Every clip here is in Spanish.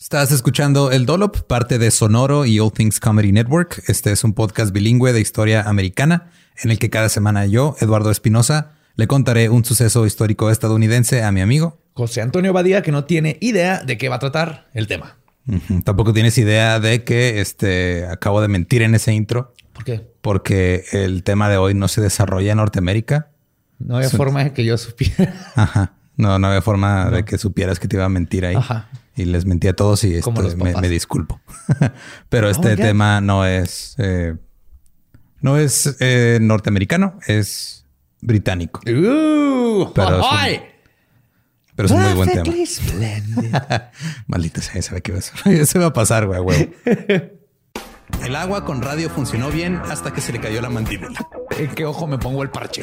Estás escuchando El Dolop, parte de Sonoro y All Things Comedy Network. Este es un podcast bilingüe de historia americana en el que cada semana yo, Eduardo Espinosa, le contaré un suceso histórico estadounidense a mi amigo José Antonio Badía, que no tiene idea de qué va a tratar el tema. Tampoco tienes idea de que este, acabo de mentir en ese intro. ¿Por qué? Porque el tema de hoy no se desarrolla en Norteamérica. No había forma de que yo supiera. Ajá. No, no había forma de que supieras que te iba a mentir ahí. Ajá. Y les mentí a todos y esto, me, disculpo. Pero oh este tema no es... Eh, no es eh, norteamericano, es británico. Uh, pero, pero es un muy buen tema. Maldita sea, sabe que eso va a pasar, güey, güey. El agua con radio funcionó bien hasta que se le cayó la mandíbula. ¿En qué ojo me pongo el parche?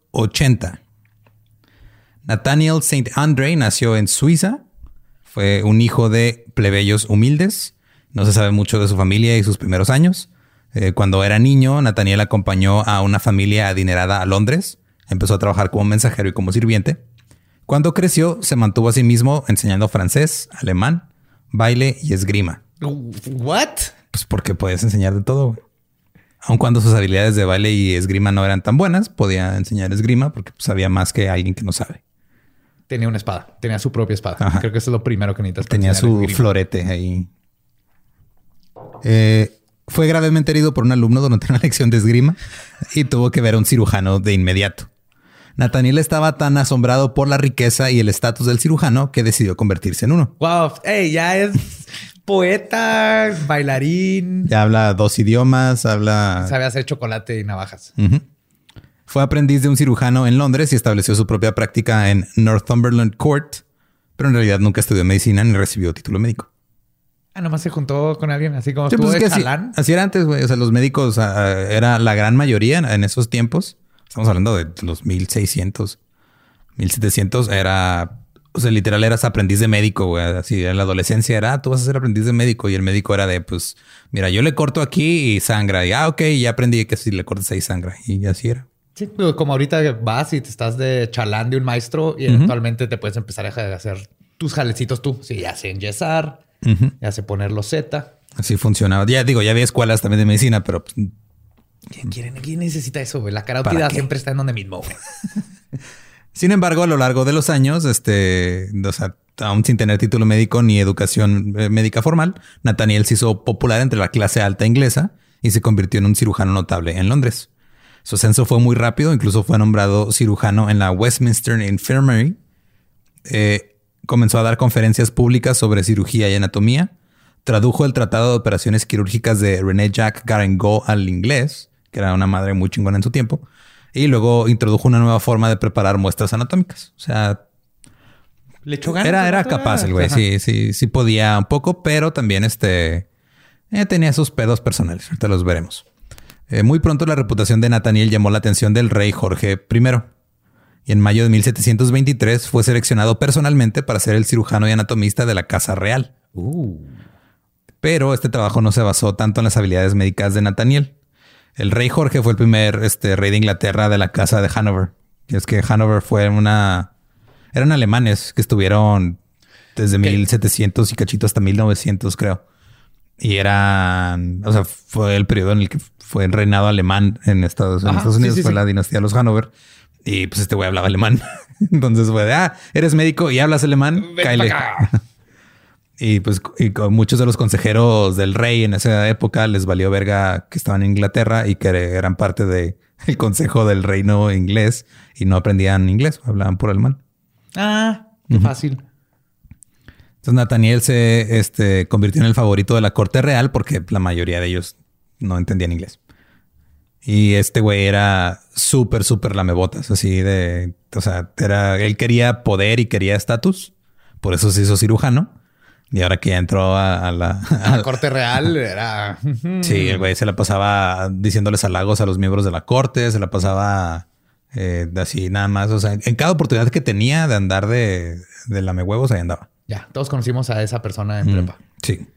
1680. Nathaniel St. Andre nació en Suiza. Fue un hijo de plebeyos humildes. No se sabe mucho de su familia y sus primeros años. Eh, cuando era niño, Nathaniel acompañó a una familia adinerada a Londres. Empezó a trabajar como mensajero y como sirviente. Cuando creció, se mantuvo a sí mismo enseñando francés, alemán, baile y esgrima. ¿What? Pues porque puedes enseñar de todo. Aun cuando sus habilidades de baile y esgrima no eran tan buenas, podía enseñar esgrima porque sabía más que alguien que no sabe. Tenía una espada, tenía su propia espada. Creo que eso es lo primero que necesitas. Tenía su florete ahí. Eh, fue gravemente herido por un alumno durante una lección de esgrima y tuvo que ver a un cirujano de inmediato. Nathaniel estaba tan asombrado por la riqueza y el estatus del cirujano que decidió convertirse en uno. Wow, hey, ya es poeta, bailarín. Ya habla dos idiomas, habla. Sabe hacer chocolate y navajas. Fue aprendiz de un cirujano en Londres y estableció su propia práctica en Northumberland Court, pero en realidad nunca estudió medicina ni recibió título médico. Ah, nomás se juntó con alguien así como Sí, pues es de que así, era antes, güey. O sea, los médicos ah, era la gran mayoría en, en esos tiempos. Estamos hablando de los 1600, 1700. Era, o sea, literal eras aprendiz de médico, güey. Así en la adolescencia era, ah, tú vas a ser aprendiz de médico. Y el médico era de, pues, mira, yo le corto aquí y sangra. Y ah, ok, ya aprendí que si le cortas ahí sangra. Y así era. Sí, digo, como ahorita vas y te estás de chalán de un maestro y eventualmente te puedes empezar a hacer tus jalecitos tú. Sí, ya sé enyesar, ya sé poner los Z. Así funcionaba. Ya digo, ya había escuelas también de medicina, pero pues, ¿Quién, quiere- quién necesita eso, güey? La carótida siempre está en donde mismo, güey. Sin embargo, a lo largo de los años, este, o sea, aún sin tener título médico ni educación eh, médica formal, Nathaniel se hizo popular entre la clase alta inglesa y se convirtió en un cirujano notable en Londres. Su ascenso fue muy rápido, incluso fue nombrado cirujano en la Westminster Infirmary. Eh, comenzó a dar conferencias públicas sobre cirugía y anatomía. Tradujo el Tratado de Operaciones Quirúrgicas de René Jacques Garengot al inglés, que era una madre muy chingona en su tiempo. Y luego introdujo una nueva forma de preparar muestras anatómicas. O sea, Le echó ganas. era, era capaz el güey. ajá. Sí, sí, sí podía un poco, pero también este eh, tenía sus pedos personales. Ahorita los veremos. Eh, muy pronto la reputación de Nathaniel llamó la atención del rey Jorge I. Y en mayo de 1723 fue seleccionado personalmente para ser el cirujano y anatomista de la Casa Real. Uh. Pero este trabajo no se basó tanto en las habilidades médicas de Nathaniel. El rey Jorge fue el primer este, rey de Inglaterra de la casa de Hanover. Y es que Hanover fue una... Eran alemanes que estuvieron desde 1700 y cachito hasta 1900, creo. Y eran... O sea, fue el periodo en el que fue el reinado alemán en Estados, en Ajá, Estados Unidos. sí, fue sí. la dinastía de los Hanover. Y pues este güey hablaba alemán. Entonces fue de, ah, eres médico y hablas alemán, Ven. Y pues y con muchos de los consejeros del rey en esa época les valió verga que estaban en Inglaterra y que eran parte del consejo del reino inglés y no aprendían inglés, hablaban por alemán. Ah, qué fácil. Entonces Nathaniel se este, convirtió en el favorito de la corte real porque la mayoría de ellos no entendían inglés. Y este güey era súper, súper lamebotas, así de, o sea, era, él quería poder y quería estatus, por eso se hizo cirujano. Y ahora que ya entró a, a la, a- La corte real era. Sí, el güey se la pasaba diciéndoles halagos a los miembros de la corte, se la pasaba eh, así nada más. O sea, en cada oportunidad que tenía de andar de, de lamehuevos, ahí andaba. Ya, todos conocimos a esa persona en Mm, prepa. Sí.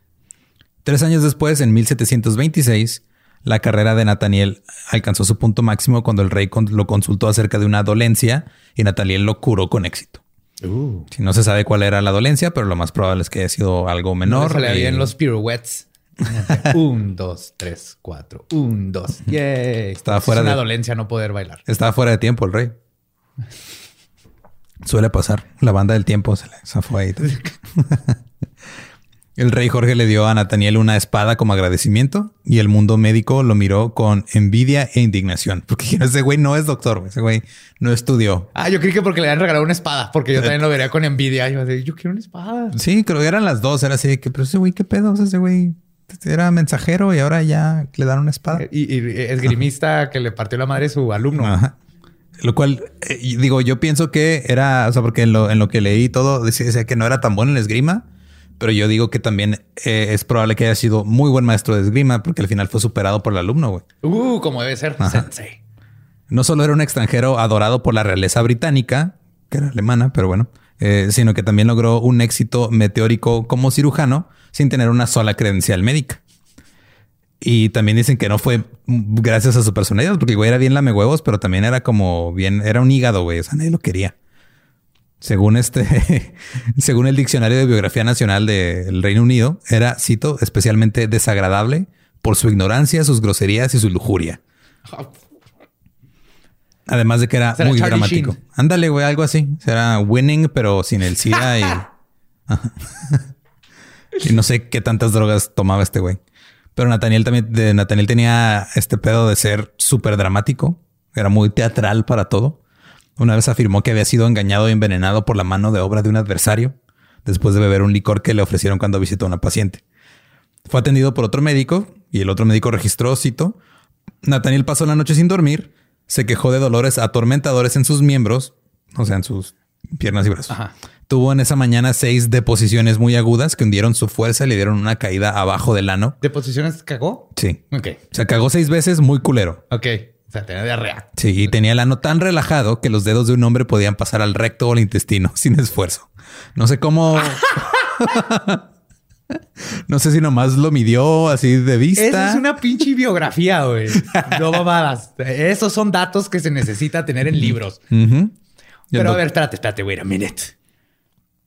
Tres años después, en 1726, la carrera de Nathaniel alcanzó su punto máximo cuando el rey lo consultó acerca de una dolencia y Nathaniel lo curó con éxito. Uh. Si no se sabe cuál era la dolencia, pero lo más probable es que haya sido algo No menor. le salía y- bien los pirouettes. un, dos, tres, cuatro. Un, dos. Yay. Estaba Es fuera una de- dolencia no poder bailar. Estaba fuera de tiempo el rey. Suele pasar. La banda del tiempo se le zafó ahí. el rey Jorge le dio a Nathaniel una espada como agradecimiento y el mundo médico lo miró con envidia e indignación. Porque ese güey no es doctor, ese güey no estudió. Ah, yo creí que porque le habían regalado una espada, porque yo también lo vería con envidia. Yo, yo quiero una espada. Sí, creo que eran las dos. Era así de que, pero ese güey, ¿qué pedo? O sea, ese güey era mensajero y ahora ya le dan una espada. Y, y esgrimista que le partió la madre a su alumno. Ajá. Lo cual, eh, digo, yo pienso que era, o sea, porque en lo, en lo que leí todo decía, que no era tan bueno en la esgrima, pero yo digo que también eh, es probable que haya sido muy buen maestro de esgrima porque al final fue superado por el alumno, güey. Uh, como debe ser. Sensei. No solo era un extranjero adorado por la realeza británica, que era alemana, pero bueno, eh, sino que también logró un éxito meteórico como cirujano sin tener una sola credencial médica. Y también dicen que no fue gracias a su personalidad, porque el güey era bien lame huevos, pero también era como bien, era un hígado, güey. O sea, nadie lo quería. Según este, según el diccionario de biografía nacional del Reino Unido, era, cito, especialmente desagradable por su ignorancia, sus groserías y su lujuria. Además de que era Será muy Charlie dramático. Sheen. Ándale, güey, algo así. Será winning, pero sin el SIDA y. Y no sé qué tantas drogas tomaba este güey. Pero Nathaniel también, de Nathaniel tenía este pedo de ser súper dramático. Era muy teatral para todo. Una vez afirmó que había sido engañado y envenenado por la mano de obra de un adversario después de beber un licor que le ofrecieron cuando visitó a una paciente. Fue atendido por otro médico y el otro médico registró, cito, Nathaniel pasó la noche sin dormir, se quejó de dolores atormentadores en sus miembros, o sea, en sus piernas y brazos. Ajá. Tuvo en esa mañana seis deposiciones muy agudas que hundieron su fuerza y le dieron una caída abajo del ano. ¿Deposiciones cagó? Sí. Ok. Se cagó seis veces, muy culero. Ok. O sea, tenía diarrea. Sí, y tenía el ano tan relajado que los dedos de un hombre podían pasar al recto o al intestino sin esfuerzo. No sé cómo. no sé si nomás lo midió así de vista. Esa es una pinche biografía, güey. No mamadas. Esos son datos que se necesita tener en libros. Pero a ver, espérate, espérate, wait a minute.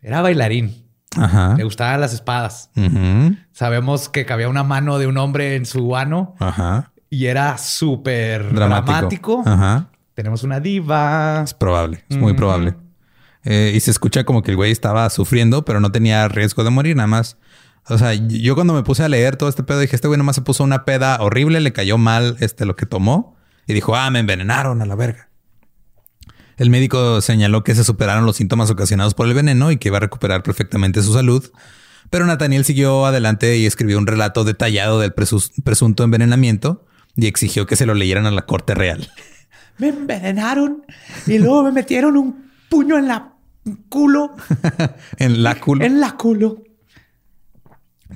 Era bailarín. Ajá. Le gustaban las espadas. Sabemos que cabía una mano de un hombre en su ano Ajá. Y era súper Dramático. dramático. Ajá. Tenemos una diva. Es probable, es muy probable. Eh, y se escucha como que el güey estaba sufriendo, pero no tenía riesgo de morir, nada más. O sea, yo cuando me puse a leer todo este pedo, dije, este güey nomás se puso una peda horrible, le cayó mal este, lo que tomó y dijo, ah, me envenenaron a la verga. El médico señaló que se superaron los síntomas ocasionados por el veneno y que iba a recuperar perfectamente su salud. Pero Nathaniel siguió adelante y escribió un relato detallado del presunto envenenamiento y exigió que se lo leyeran a la corte real. Me envenenaron y luego me metieron un puño en la culo. en la culo. En la culo.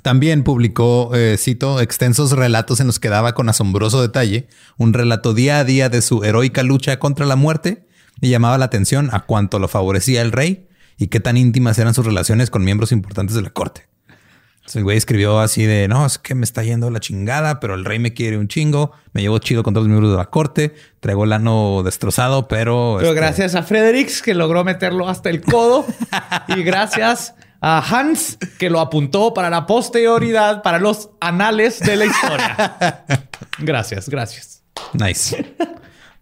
También publicó, eh, cito, extensos relatos en los que daba con asombroso detalle un relato día a día de su heroica lucha contra la muerte y llamaba la atención a cuánto lo favorecía el rey y qué tan íntimas eran sus relaciones con miembros importantes de la corte. El güey escribió así de, no, es que me está yendo la chingada, pero el rey me quiere un chingo, me llevo chido con todos los miembros de la corte, traigo el ano destrozado, pero... Pero este, gracias a Fredericks que logró meterlo hasta el codo y gracias a Hans que lo apuntó para la posterioridad, para los anales de la historia. Gracias, gracias. Nice.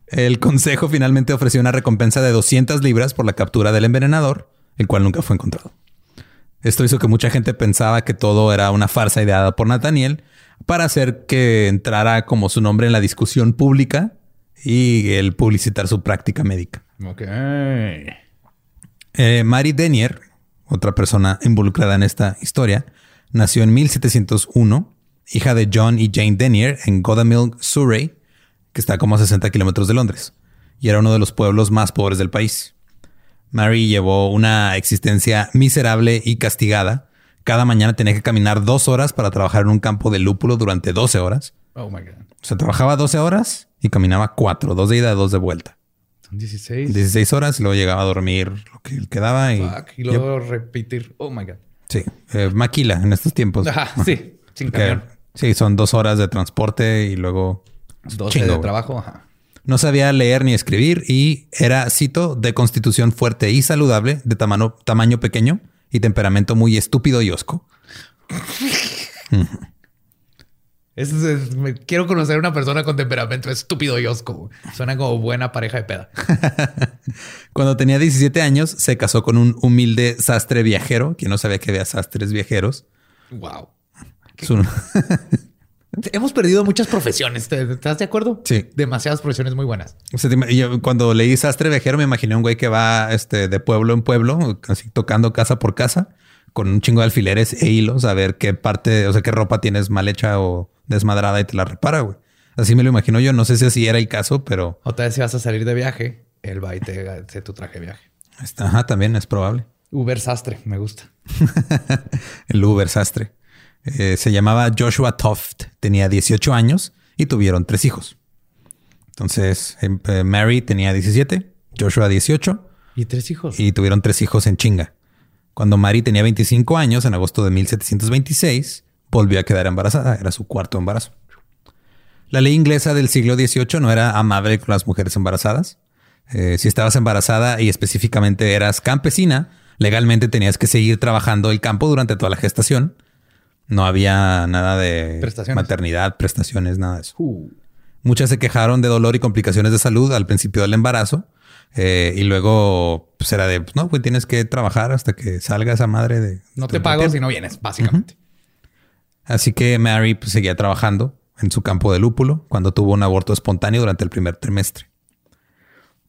El consejo finalmente ofreció una recompensa de 200 libras por la captura del envenenador, el cual nunca fue encontrado. Esto hizo que mucha gente pensaba que todo era una farsa ideada por Nathaniel para hacer que entrara como su nombre en la discusión pública y el publicitar su práctica médica. Ok. Eh, Mary Denier, otra persona involucrada en esta historia, nació en 1701, hija de John y Jane Denier en Godalming, Surrey, que está como a 60 kilómetros de Londres, y era uno de los pueblos más pobres del país. Mary llevó una existencia miserable y castigada. Cada mañana tenía que caminar dos horas para trabajar en un campo de lúpulo durante 12 horas. Oh my God. O sea, trabajaba 12 horas y caminaba cuatro, dos de ida, dos de vuelta. Son 16. 16 horas y luego llegaba a dormir lo que quedaba y... Fuck. Y luego repetir. Oh my God. Sí, eh, maquila en estos tiempos. Ajá, sí. Sin camión. sí, son dos horas de transporte y luego 12 chingo, de trabajo. Ajá. No sabía leer ni escribir y era, cito, de constitución fuerte y saludable, de tamaño, tamaño pequeño y temperamento muy estúpido y osco. Es- es- me- quiero conocer a una persona con temperamento estúpido y osco. Suena como buena pareja de peda. Cuando tenía 17 años, se casó con un humilde sastre viajero, que no sabía que había sastres viajeros. Wow. Su- Hemos perdido muchas profesiones. ¿te- ¿Estás de acuerdo? Sí. Demasiadas profesiones muy buenas. O yo cuando leí sastre viajero me imaginé un güey que va este, de pueblo en pueblo, así tocando casa por casa, con un chingo de alfileres e hilos a ver qué parte, o sea, qué ropa tienes mal hecha o desmadrada y te la repara, güey. Así me lo imagino yo. No sé si así era el caso, pero Otra vez si vas a salir de viaje, él va y te hace tu traje de viaje. ajá, también es probable. Uber sastre, me gusta. El Uber sastre. Eh, se llamaba Joshua Toft, tenía 18 años y tuvieron tres hijos. Entonces, em- eh, Mary tenía 17, Joshua 18 Y tres hijos. y tuvieron tres hijos en chinga. Cuando Mary tenía 25 años, en agosto de 1726, volvió a quedar embarazada. Era su cuarto embarazo. La ley inglesa del siglo XVIII no era amable con las mujeres embarazadas. Eh, si estabas embarazada y específicamente eras campesina, legalmente tenías que seguir trabajando el campo durante toda la gestación. No había nada de Prestaciones. maternidad, prestaciones, nada de eso. Uh, Muchas se quejaron de dolor y complicaciones de salud al principio del embarazo. eh, y luego pues era de, pues, no, güey, tienes que trabajar hasta que salga esa madre de... no te pago tiempo". si no vienes, básicamente. Así que Mary pues, seguía trabajando en su campo de lúpulo cuando tuvo un aborto espontáneo durante el primer trimestre.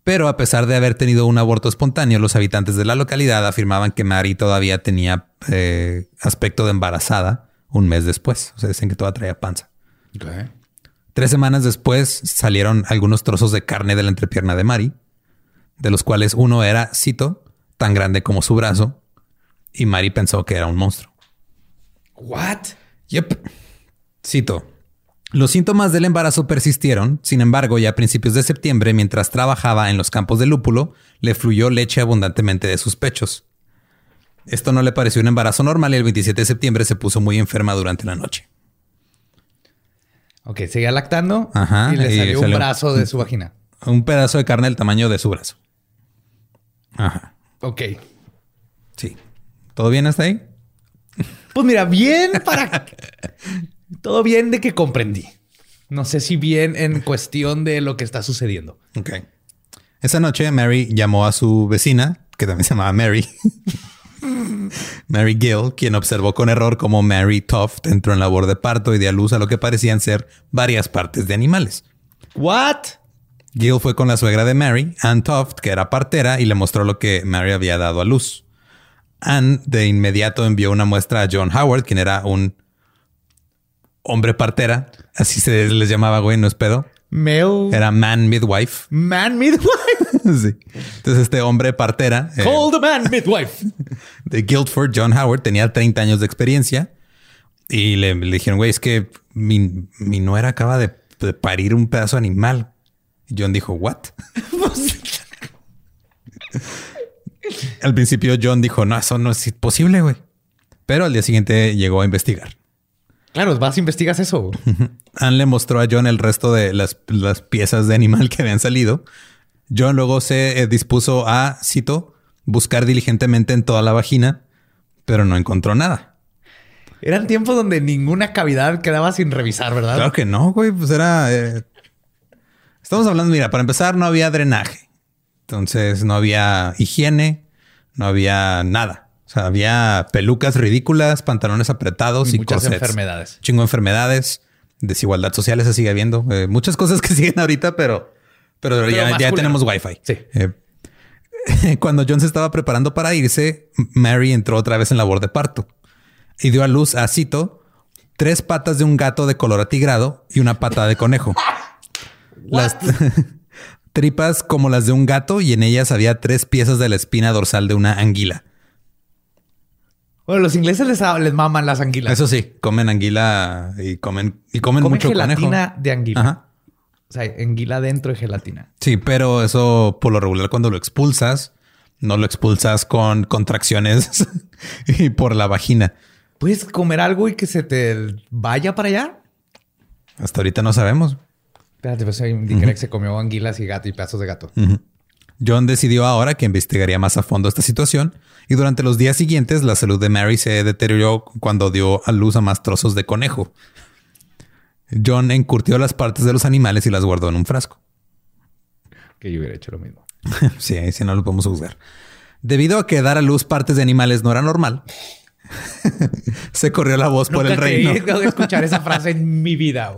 Pero a pesar de haber tenido un aborto espontáneo, los habitantes de la localidad afirmaban que Mary todavía tenía eh, aspecto de embarazada un mes después. O sea, dicen que todavía traía panza. Tres semanas después salieron algunos trozos de carne de la entrepierna de Mari, de los cuales uno era, cito, tan grande como su brazo y Mary pensó que era un monstruo. What? Yep. Cito. Los síntomas del embarazo persistieron, sin embargo, ya a principios de septiembre, mientras trabajaba en los campos de lúpulo, le fluyó leche abundantemente de sus pechos. Esto no le pareció un embarazo normal y el 27 de septiembre se puso muy enferma durante la noche. Ok, seguía lactando Ajá, y le y salió, salió- un brazo de su vagina. Un pedazo de carne del tamaño de su brazo. Ajá. Ok. Sí. ¿Todo bien hasta ahí? Pues mira, bien para... Todo bien de que comprendí. No sé si bien en cuestión de lo que está sucediendo. Ok. Esa noche Mary llamó a su vecina, que también se llamaba Mary. Mary Gill, quien observó con error cómo Mary Toft entró en labor de parto y dio a luz a lo que parecían ser varias partes de animales. What? Gill fue con la suegra de Mary, Ann Toft, que era partera, y le mostró lo que Mary había dado a luz. Ann de inmediato envió una muestra a John Howard, quien era un hombre partera, así se les llamaba, güey, no es pedo. Male Era man midwife. man midwife. Sí. Entonces este hombre partera eh, Call the man midwife. de Guildford, John Howard, tenía 30 años de experiencia y le, le dijeron, güey, es que mi, mi nuera acaba de, de parir un pedazo de animal. Y John dijo, ¿what? Al principio John dijo, no, eso no es posible, güey. Pero al día siguiente llegó a investigar. claro, vas investigas eso. Anne le mostró a John el resto de las, las piezas de animal que habían salido. John luego se eh, dispuso a, cito, buscar diligentemente en toda la vagina, pero no encontró nada. Eran tiempos donde ninguna cavidad quedaba sin revisar, ¿verdad? Claro que no, güey, pues era... eh, Estamos hablando, mira, para empezar no había drenaje. Entonces no había higiene, no había nada. O sea, había pelucas ridículas, pantalones apretados Y y, muchas corsets. enfermedades. Chingo de enfermedades, desigualdad social se sigue habiendo. eh, muchas cosas que siguen ahorita, pero, pero, Pero ya, ya tenemos wifi. Sí. Eh, cuando John se estaba preparando para irse, Mary entró otra vez en labor de parto y dio a luz a Cito tres patas de un gato de color atigrado y una pata de conejo. Las tripas como las de un gato y en ellas había tres piezas de la espina dorsal de una anguila. Bueno, los ingleses les, les maman las anguilas. Eso sí, comen anguila y comen y comen, Comen mucho gelatina conejo. de anguila. Ajá. O sea, anguila dentro de gelatina. Sí, pero eso por lo regular cuando lo expulsas, no lo expulsas con contracciones y por la vagina. ¿Puedes comer algo y que se te vaya para allá? Hasta ahorita no sabemos. Espérate, pues ahí indicaré que se comió anguilas y gato y pedazos de gato. John decidió ahora que investigaría más a fondo esta situación y durante los días siguientes la salud de Mary se deterioró cuando dio a luz a más trozos de conejo. John encurtió las partes de los animales y las guardó en un frasco. Que yo hubiera hecho lo mismo. Sí, ahí sí no lo podemos juzgar. Debido a que dar a luz partes de animales no era normal, se corrió la voz por el Nunca reino. creí escuchar esa frase en mi vida.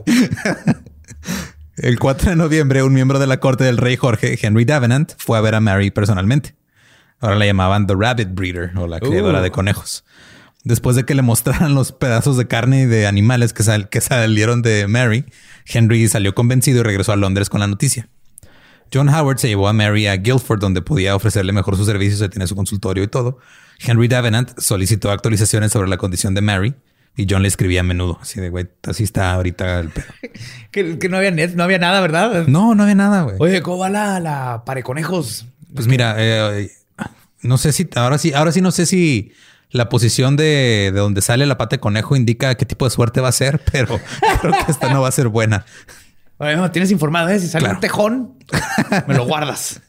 El 4 de noviembre, un miembro de la corte del rey Jorge, Henry Davenant, fue a ver a Mary personalmente. Ahora la llamaban The Rabbit Breeder o la criadora Uh. de conejos. Después de que le mostraran los pedazos de carne y de animales que, sal- que salieron de Mary, Henry salió convencido y regresó a Londres con la noticia. John Howard se llevó a Mary a Guildford, donde podía ofrecerle mejor sus servicios, ya tenía su consultorio y todo. Henry Davenant solicitó actualizaciones sobre la condición de Mary y John le escribía a menudo, así de, güey, así está ahorita el pedo. Que, que no había net, no había nada, ¿verdad? No, no había nada, güey. Oye, ¿cómo va la, la pareconejos? Pues mira, eh, no sé si ahora sí, ahora sí no sé si la posición de, de donde sale la pata de conejo indica qué tipo de suerte va a ser, pero creo que esta no va a ser buena. Oye, no, tienes informado, ¿eh? Si sale Claro. un tejón, me lo guardas.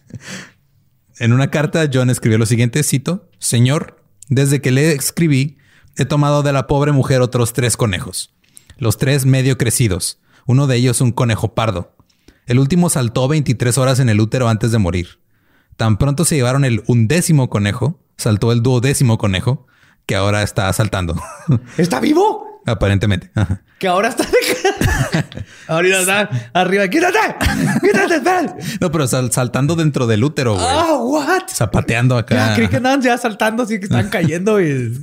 En una carta, John escribió lo siguiente: cito, Señor, desde que le escribí, he tomado de la pobre mujer otros tres conejos, los tres medio crecidos, uno de ellos un conejo pardo. El último saltó 23 horas en el útero antes de morir. Tan pronto se llevaron el undécimo conejo, saltó el duodécimo conejo, que ahora está saltando. ¿Está vivo? Aparentemente. Ajá. Que ahora está. Ahorita está arriba. ¡Quítate! ¡Quítate! espera! No, pero sal- saltando dentro del útero, güey. ¡Ah, what! Zapateando acá. Ya, creí que andaban ya saltando, así que están cayendo y...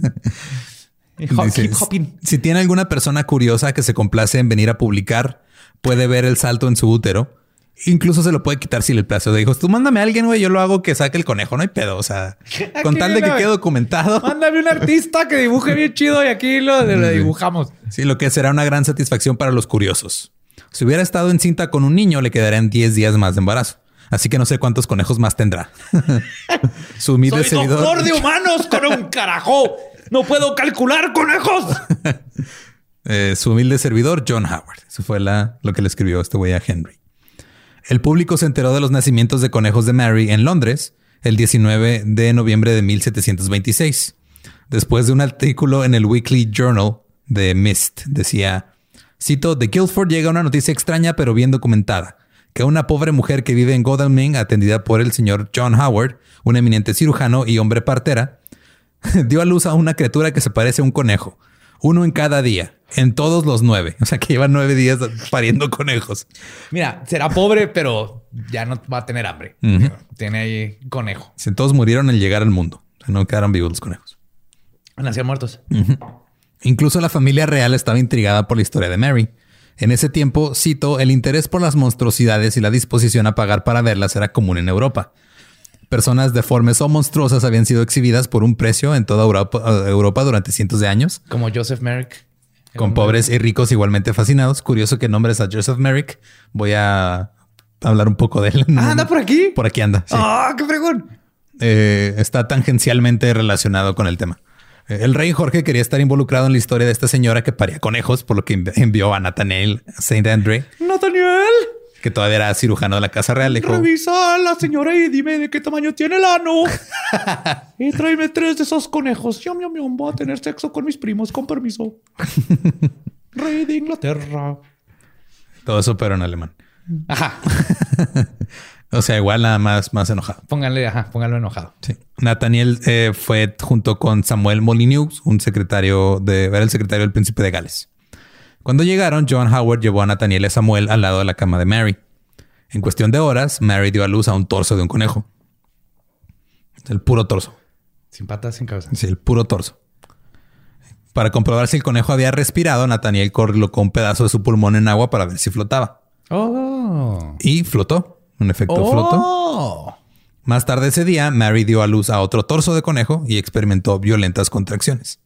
y hop- Dice, keep hopping. Si tiene alguna persona curiosa que se complace en venir a publicar, puede ver el salto en su útero Incluso se lo puede quitar si le place. Dijo, tú mándame a alguien, güey, yo lo hago que saque el conejo, no hay pedo. O sea, con tal de que quede documentado. Mándame un artista que dibuje bien chido y aquí lo, lo dibujamos. Sí, lo que será una gran satisfacción para los curiosos. Si hubiera estado en cinta con un niño, le quedarían 10 días más de embarazo. Así que no sé cuántos conejos más tendrá. Su humilde Soy doctor de humanos con un carajo. No puedo calcular conejos. Eh, su humilde servidor, John Howard. Eso fue la, lo que le escribió este güey a Henry. El público se enteró de los nacimientos de conejos de Mary en Londres el 19 de noviembre de 1726. Después de un artículo en el Weekly Journal de Mist, decía, cito, de Guildford llega una noticia extraña pero bien documentada, que una pobre mujer que vive en Godalming, atendida por el señor John Howard, un eminente cirujano y hombre partera, dio a luz a una criatura que se parece a un conejo, uno en cada día, en todos los nueve. O sea que lleva nueve días pariendo conejos. Mira, será pobre, pero ya no va a tener hambre. Tiene ahí conejo. Si todos murieron al llegar al mundo. no quedaron vivos los conejos. Nacían muertos. Incluso la familia real estaba intrigada por la historia de Mary. En ese tiempo, cito, el interés por las monstruosidades y la disposición a pagar para verlas era común en Europa. Personas deformes o monstruosas habían sido exhibidas por un precio en toda Europa, durante cientos de años. Como Joseph Merrick. Con pobres y ricos igualmente fascinados. Curioso que nombres a Joseph Merrick. Voy a hablar un poco de él. Ah, anda por aquí. Por aquí anda. Ah, qué fregón. Eh, está tangencialmente relacionado con el tema. Eh, el rey Jorge quería estar involucrado en la historia de esta señora que paría conejos, por lo que envió a Nathaniel Saint Andre. Nathaniel que todavía era cirujano de la Casa Real. Dijo, Revisa a la señora y dime de qué tamaño tiene el ano. y tráeme tres de esos conejos. Yo, mi yum, voy a tener sexo con mis primos, con permiso. Rey de Inglaterra. Todo eso, pero en alemán. Ajá. o sea, igual nada más, más enojado. Pónganle, ajá, pónganlo enojado. Sí. Nathaniel eh, fue junto con Samuel Molyneux, un secretario de, era el secretario del príncipe de Gales. Cuando llegaron, John Howard llevó a Nathaniel y Samuel al lado de la cama de Mary. En cuestión de horas, Mary dio a luz a un torso de un conejo. El puro torso. Sin patas, sin cabeza. Sí, el puro torso. Para comprobar si el conejo había respirado, Nathaniel colocó un pedazo de su pulmón en agua para ver si flotaba. Oh. Y flotó. En efecto, flotó. Oh. Más tarde ese día, Mary dio a luz a otro torso de conejo y experimentó violentas contracciones.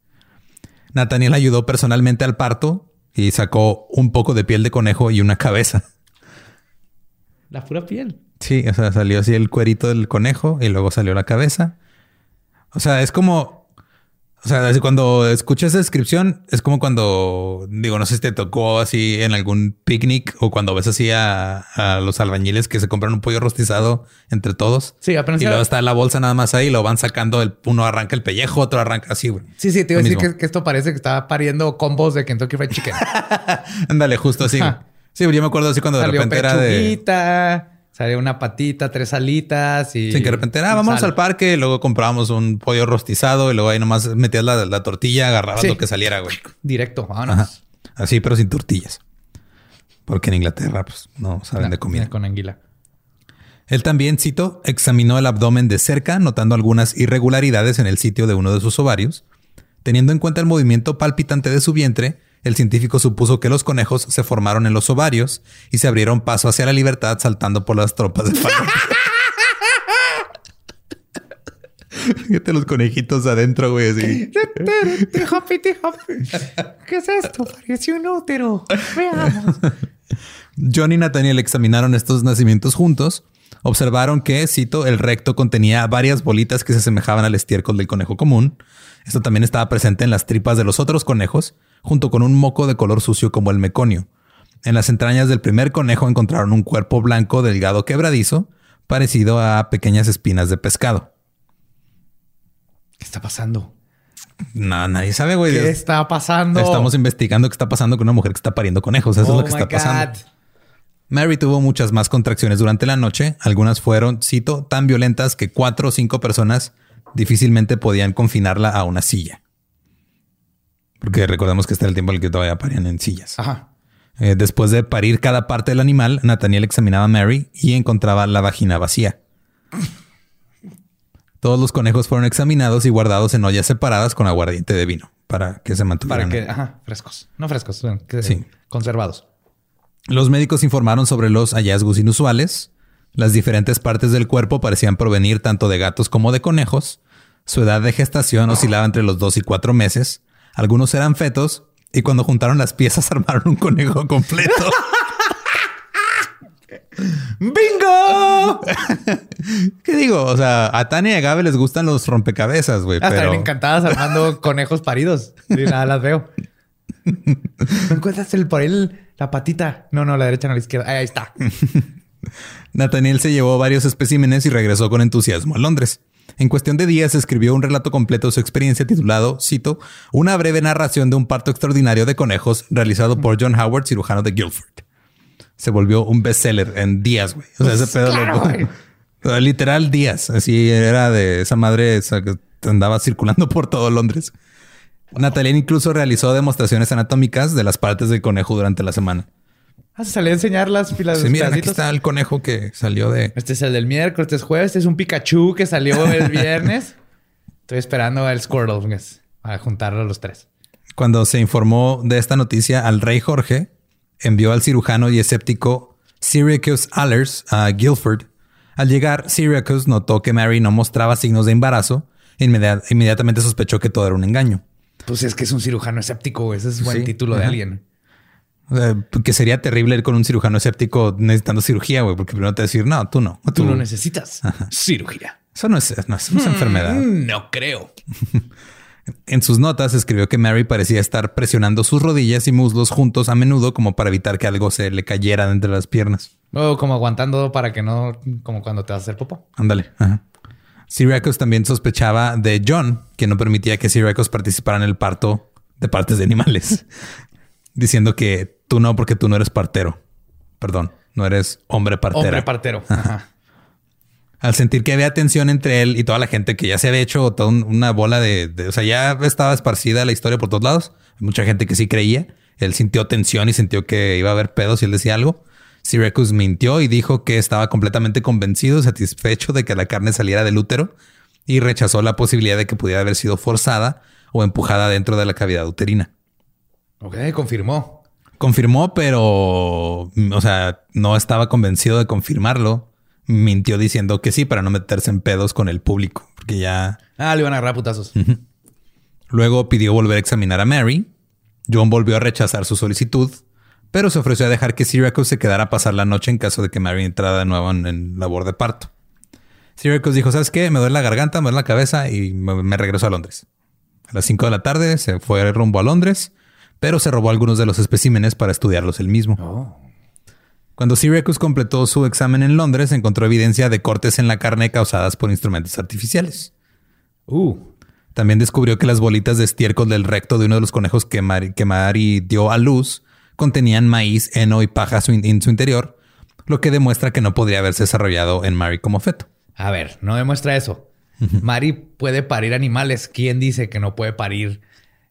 Nathaniel ayudó personalmente al parto y sacó un poco de piel de conejo y una cabeza. La pura piel. Sí, o sea, salió así el cuerito del conejo y luego salió la cabeza. O sea, es como o sea, cuando escuchas esa descripción, es como cuando, digo, no sé si te tocó así en algún picnic o cuando ves así a, los albañiles que se compran un pollo rostizado entre todos. Sí, apenas. Y luego está la bolsa nada más ahí, lo van sacando, el, uno arranca el pellejo, otro arranca así, güey. Sí, sí, te iba a decir que, esto parece que está pariendo combos de Kentucky Fried Chicken. Ándale, justo así. Sí, yo me acuerdo así cuando de repente era de Salía una patita, tres alitas y... Sí, que de repente, ah, vamos al parque, luego comprábamos un pollo rostizado y luego ahí nomás metías la, tortilla, agarrabas lo que saliera, güey. Directo, vámonos. Así, pero sin tortillas. Porque en Inglaterra, pues, no saben de comida. Con anguila. Él también, cito, examinó el abdomen de cerca, notando algunas irregularidades en el sitio de uno de sus ovarios. Teniendo en cuenta el movimiento palpitante de su vientre, el científico supuso que los conejos se formaron en los ovarios y se abrieron paso hacia la libertad saltando por las tropas de. Fíjate los conejitos adentro, güey, así. ¿Qué es esto? Parece un útero. Veamos. John y Nathaniel examinaron estos nacimientos juntos. Observaron que, cito, el recto contenía varias bolitas que se asemejaban al estiércol del conejo común. Esto también estaba presente en las tripas de los otros conejos junto con un moco de color sucio como el meconio. En las entrañas del primer conejo encontraron un cuerpo blanco delgado quebradizo, parecido a pequeñas espinas de pescado. ¿Qué está pasando? No, nadie sabe, güey. ¿Qué está pasando? Estamos investigando qué está pasando con una mujer que está pariendo conejos. Eso es lo oh que está pasando. Mary tuvo muchas más contracciones durante la noche. Algunas fueron, cito, tan violentas que cuatro o cinco personas difícilmente podían confinarla a una silla. Porque recordemos que está el tiempo en el que todavía parían en sillas. Ajá. Eh, después de parir cada parte del animal, Nathaniel examinaba a Mary y encontraba la vagina vacía. Todos los conejos fueron examinados y guardados en ollas separadas con aguardiente de vino para que se mantuvieran. Para que, ajá, frescos. No frescos, que sí. conservados. Los médicos informaron sobre los hallazgos inusuales. Las diferentes partes del cuerpo parecían provenir tanto de gatos como de conejos. Su edad de gestación oscilaba entre los dos y cuatro meses. Algunos eran fetos y cuando juntaron las piezas armaron un conejo completo. ¡Bingo! ¿Qué digo? O sea, a Tania y a Gabe les gustan los rompecabezas, güey. Hasta pero... encantadas armando conejos paridos. Y nada, las veo. ¿No encuentras el, por el- la patita? No, no, la derecha, no, la izquierda. Ahí, ahí está. Nathaniel se llevó varios especímenes y regresó con entusiasmo a Londres. En cuestión de días escribió un relato completo de su experiencia titulado, cito, Una breve narración de un parto extraordinario de conejos realizado por John Howard, cirujano de Guildford. Se volvió un bestseller en días, güey. O sea, ese pedo claro, lo- Literal días. Así era de esa madre esa que andaba circulando por todo Londres. Nathaniel incluso realizó demostraciones anatómicas de las partes del conejo durante la semana. Ah, se salió a enseñar las pilas Sí, miren, aquí está el conejo que salió de... Este es el del miércoles, este es jueves, este es un Pikachu que salió el viernes. Estoy esperando al Squirtle pues, a juntarlo a los tres. Cuando se informó de esta noticia al rey Jorge, envió al cirujano y escéptico Syracuse Allers a Guildford. Al llegar, Syracuse notó que Mary no mostraba signos de embarazo. e inmedi- inmediatamente sospechó que todo era un engaño. Pues es que es un cirujano escéptico, ese es buen Sí, título de alguien. O sea, que sería terrible ir con un cirujano escéptico necesitando cirugía, güey, porque primero te va a decir, no, tú no. Tú lo necesitas. Cirugía. Eso no es, no es- no es enfermedad. Mm, No creo. En sus notas escribió que Mary parecía estar presionando sus rodillas y muslos juntos a menudo como para evitar que algo se le cayera de entre las piernas. O como aguantando para que no, como cuando te vas a hacer popó. Ándale. Syracuse también sospechaba de John, que no permitía que Syracuse participara en el parto de partes de animales, diciendo que tú no, porque tú no eres partero. Perdón, no eres hombre partero. Hombre partero. Ajá. Al sentir que había tensión entre él y toda la gente que ya se había hecho toda una bola de, de- o sea, ya estaba esparcida la historia por todos lados. Mucha gente que sí creía. Él sintió tensión y sintió que iba a haber pedos si él decía algo. Syracuse mintió y dijo que estaba completamente convencido y satisfecho de que la carne saliera del útero y rechazó la posibilidad de que pudiera haber sido forzada o empujada dentro de la cavidad uterina. Ok, confirmó. Confirmó, pero, o sea, no estaba convencido de confirmarlo. Mintió diciendo que sí para no meterse en pedos con el público, porque ya Ah, le iban a agarrar putazos. luego pidió volver a examinar a Mary. John volvió a rechazar su solicitud, pero se ofreció a dejar que Syracuse se quedara a pasar la noche en caso de que Mary entrara de nuevo en, en labor de parto. Syracuse dijo, ¿sabes qué? Me duele la garganta, me duele la cabeza y me, me regreso a Londres. A las 5 de la tarde se fue rumbo a Londres, pero se robó algunos de los especímenes para estudiarlos él mismo. Oh. Cuando Syracuse completó su examen en Londres, encontró evidencia de cortes en la carne causadas por instrumentos artificiales. Uh. También descubrió que las bolitas de estiércol del recto de uno de los conejos que Mari, que Mari dio a luz contenían maíz, heno y paja su- en su interior, lo que demuestra que no podría haberse desarrollado en Mary como feto. A ver, no demuestra eso. Mari puede parir animales. ¿Quién dice que no puede parir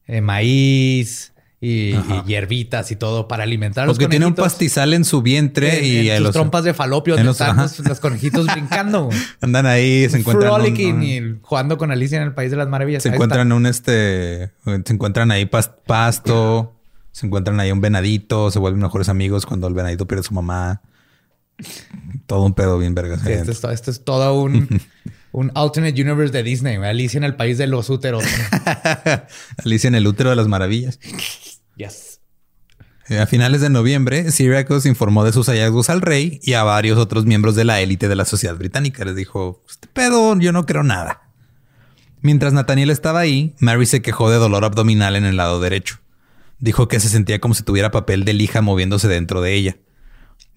eh, maíz y, y hierbitas y todo para alimentar a los Porque tiene un pastizal en su vientre En- y en sus los- trompas de falopio donde los- están los, los conejitos brincando. andan ahí, se encuentran Frolicking un- y jugando con Alicia en el País de las Maravillas. se Ahí encuentran un este, se encuentran ahí pas- pasto, se encuentran ahí un venadito, se vuelven mejores amigos cuando el venadito pierde a su mamá. Todo un pedo bien vergas. Sí, esto, es, to- esto es todo un, un alternate universe de Disney. Alicia en el País de los Úteros. Alicia en el útero de las maravillas. yes. Eh, A finales de noviembre, Syracuse informó de sus hallazgos al rey y a varios otros miembros de la élite de la sociedad británica. Les dijo, este pedo, yo no creo nada. Mientras Nathaniel estaba ahí, Mary se quejó de dolor abdominal en el lado derecho. Dijo que se sentía como si tuviera papel de lija moviéndose dentro de ella.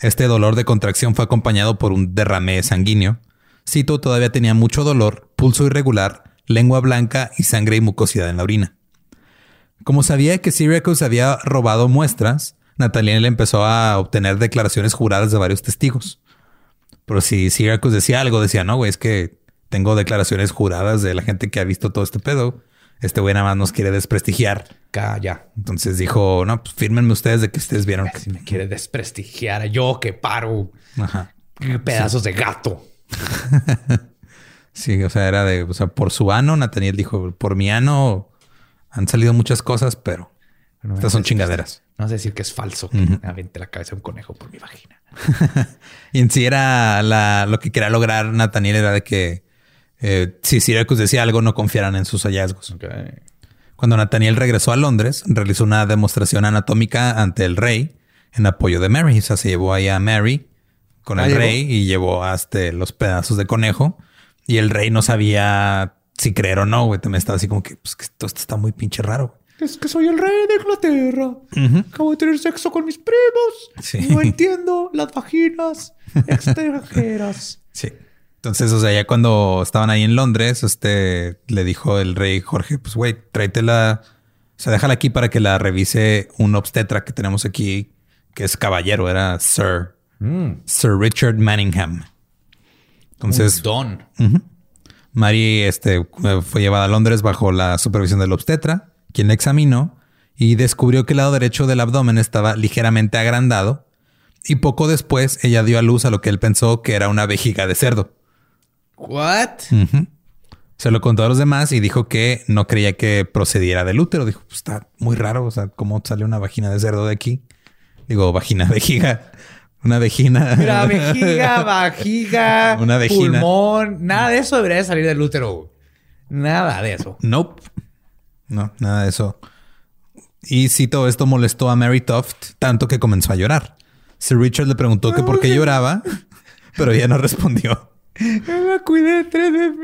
Este dolor de contracción fue acompañado por un derrame sanguíneo. Cito todavía tenía mucho dolor, pulso irregular, lengua blanca y sangre y mucosidad en la orina. Como sabía que Syracuse había robado muestras, Nathaniel empezó a obtener declaraciones juradas de varios testigos. Pero si Syracuse decía algo, decía, no, güey, es que tengo declaraciones juradas de la gente que ha visto todo este pedo. Este güey nada más nos quiere desprestigiar. Calla. Entonces dijo, no, pues fírmenme ustedes de que ustedes vieron. que-". Si me quiere desprestigiar yo que paro Ajá. pedazos de gato. Sí, o sea, era de, o sea, por su ano, Nathaniel dijo, por mi ano han salido muchas cosas, pero No Estas son chingaderas. No vas a decir que es falso. que me aventé la cabeza de un conejo por mi vagina. Y en sí era la, lo que quería lograr Nathaniel era de que eh, si Syracuse decía algo, no confiaran en sus hallazgos. Cuando Nathaniel regresó a Londres, realizó una demostración anatómica ante el rey en apoyo de Mary. O sea, se llevó ahí a Mary con Ah, el rey y llevó hasta los pedazos de conejo. Y el rey no sabía si creer o no, güey. También estaba así como que, pues, que esto, esto está muy pinche raro. Es que soy el rey de Inglaterra. Ujú. Acabo de tener sexo con mis primos. Sí. No entiendo las vaginas extranjeras. Sí. Entonces, o sea, ya cuando estaban ahí en Londres, este le dijo el rey Jorge, pues güey, tráetela, o sea, déjala aquí para que la revise un obstetra que tenemos aquí, que es caballero, era Sir, Sir Richard Manningham. Entonces, Don. Mary este, fue llevada a Londres bajo la supervisión del obstetra, quien la examinó y descubrió que el lado derecho del abdomen estaba ligeramente agrandado y poco después ella dio a luz a lo que él pensó que era una vejiga de cerdo. What? Se lo contó a los demás y dijo que no creía que procediera del útero. Dijo, pues está muy raro. O sea, ¿cómo sale una vagina de cerdo de aquí? Digo, vagina, vejiga. Una vagina. Mira, vejiga, vajiga, Una pulmón. Nada de eso debería de salir del útero. Nada de eso. Nope. No, nada de eso. Y sí, todo esto molestó a Mary Toft tanto que comenzó a llorar. Sir Richard le preguntó que por qué lloraba, pero ella no respondió. Yo me cuidé tres veces.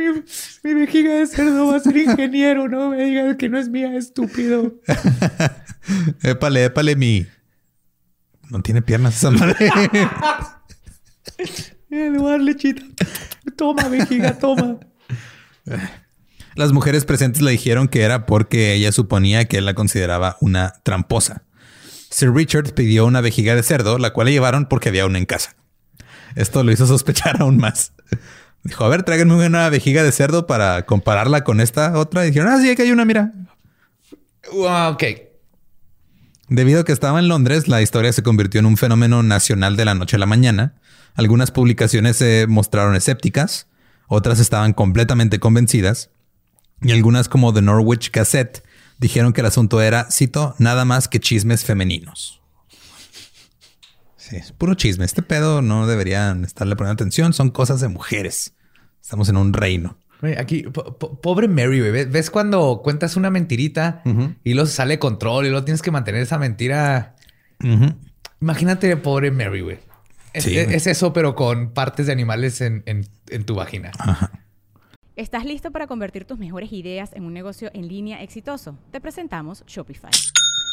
Mi, mi vejiga de cerdo va a ser ingeniero. No me digas que no es mía, estúpido. Épale, épale, mi. No tiene piernas esa madre. En lugar lechita. Toma, vejiga, toma. Las mujeres presentes le dijeron que era porque ella suponía que él la consideraba una tramposa. Sir Richard pidió una vejiga de cerdo, la cual le llevaron porque había una en casa. Esto lo hizo sospechar aún más. Dijo, a ver, tráiganme una vejiga de cerdo para compararla con esta otra. Y dijeron, ah, sí, aquí hay una, mira. Ah, ok. Debido a que estaba en Londres, la historia se convirtió en un fenómeno nacional de la noche a la mañana. Algunas publicaciones se mostraron escépticas, otras estaban completamente convencidas, y algunas como The Norwich Gazette dijeron que el asunto era, cito, nada más que chismes femeninos. Sí, es puro chisme. Este pedo no deberían estarle poniendo atención, son cosas de mujeres. Estamos en un reino. Aquí, po- po- pobre Mary, güey. ¿Ves- ¿Ves cuando cuentas una mentirita y luego se sale control y luego tienes que mantener esa mentira? Imagínate, pobre Mary, güey. Es, Sí, es- güey. es eso, pero con partes de animales en, en- en tu vagina. ¿Estás listo para convertir tus mejores ideas en un negocio en línea exitoso? Te presentamos Shopify.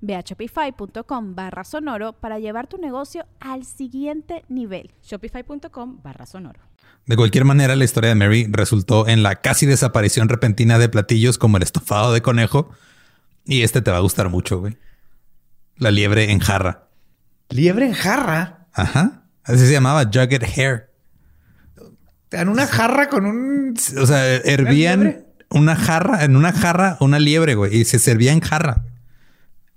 Ve a shopify.com barra sonoro para llevar tu negocio al siguiente nivel. Shopify.com barra sonoro. De cualquier manera, la historia de Mary resultó en la casi desaparición repentina de platillos como el estofado de conejo. Y este te va a gustar mucho, güey. La liebre en jarra. Liebre en jarra. Ajá. Así se llamaba Jugged Hair. Te dan una jarra con un... O sea, hervían una jarra, en una jarra, una liebre, güey. Y se servía en jarra.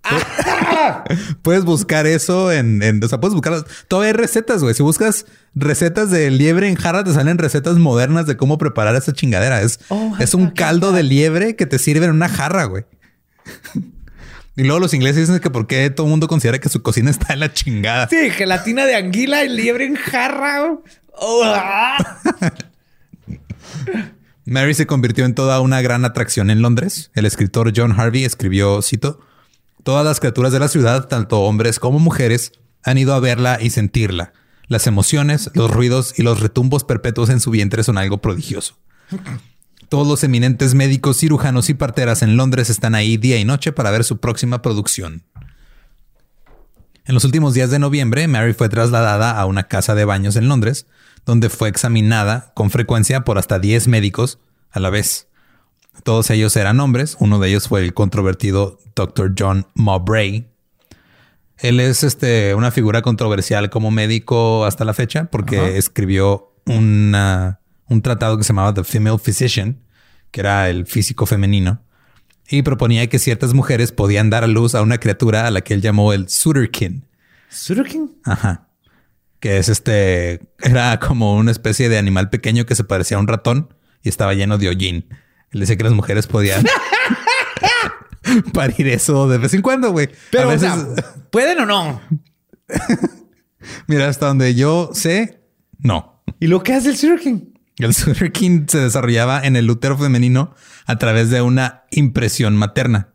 Puedes buscar eso en, en- o sea, puedes buscar, todavía hay recetas, güey. Si buscas recetas de liebre en jarra, te salen recetas modernas de cómo preparar esa chingadera. Es, Oh, es un caldo de liebre que te sirve en una jarra, güey. Y luego los ingleses dicen que por qué todo el mundo considera que su cocina está en la chingada. Sí, gelatina de anguila y liebre en jarra. Oh, ah. Mary se convirtió en toda una gran atracción en Londres. El escritor John Harvey escribió, cito, Todas las criaturas de la ciudad, tanto hombres como mujeres, han ido a verla y sentirla. Las emociones, los ruidos y los retumbos perpetuos en su vientre son algo prodigioso. Todos los eminentes médicos, cirujanos y parteras en Londres están ahí día y noche para ver su próxima producción. En los últimos días de noviembre, Mary fue trasladada a una casa de baños en Londres, donde fue examinada con frecuencia por hasta 10 médicos a la vez. Todos ellos eran hombres. Uno de ellos fue el controvertido Dr. John Mowbray. Él es este, una figura controversial como médico hasta la fecha porque escribió una, un tratado que se llamaba The Female Physician, que era el físico femenino, y proponía que ciertas mujeres podían dar a luz a una criatura a la que él llamó el Suterkin. ¿Sudokin? Ajá. Que es este, era como una especie de animal pequeño que se parecía a un ratón y estaba lleno de hollín. Él decía que las mujeres podían parir eso de vez en cuando, güey. Pero, a o veces, sea, ¿pueden o no? mira, hasta donde yo sé, no. ¿Y lo que hace el Sudokin? El Suterkin se desarrollaba en el útero femenino a través de una impresión materna.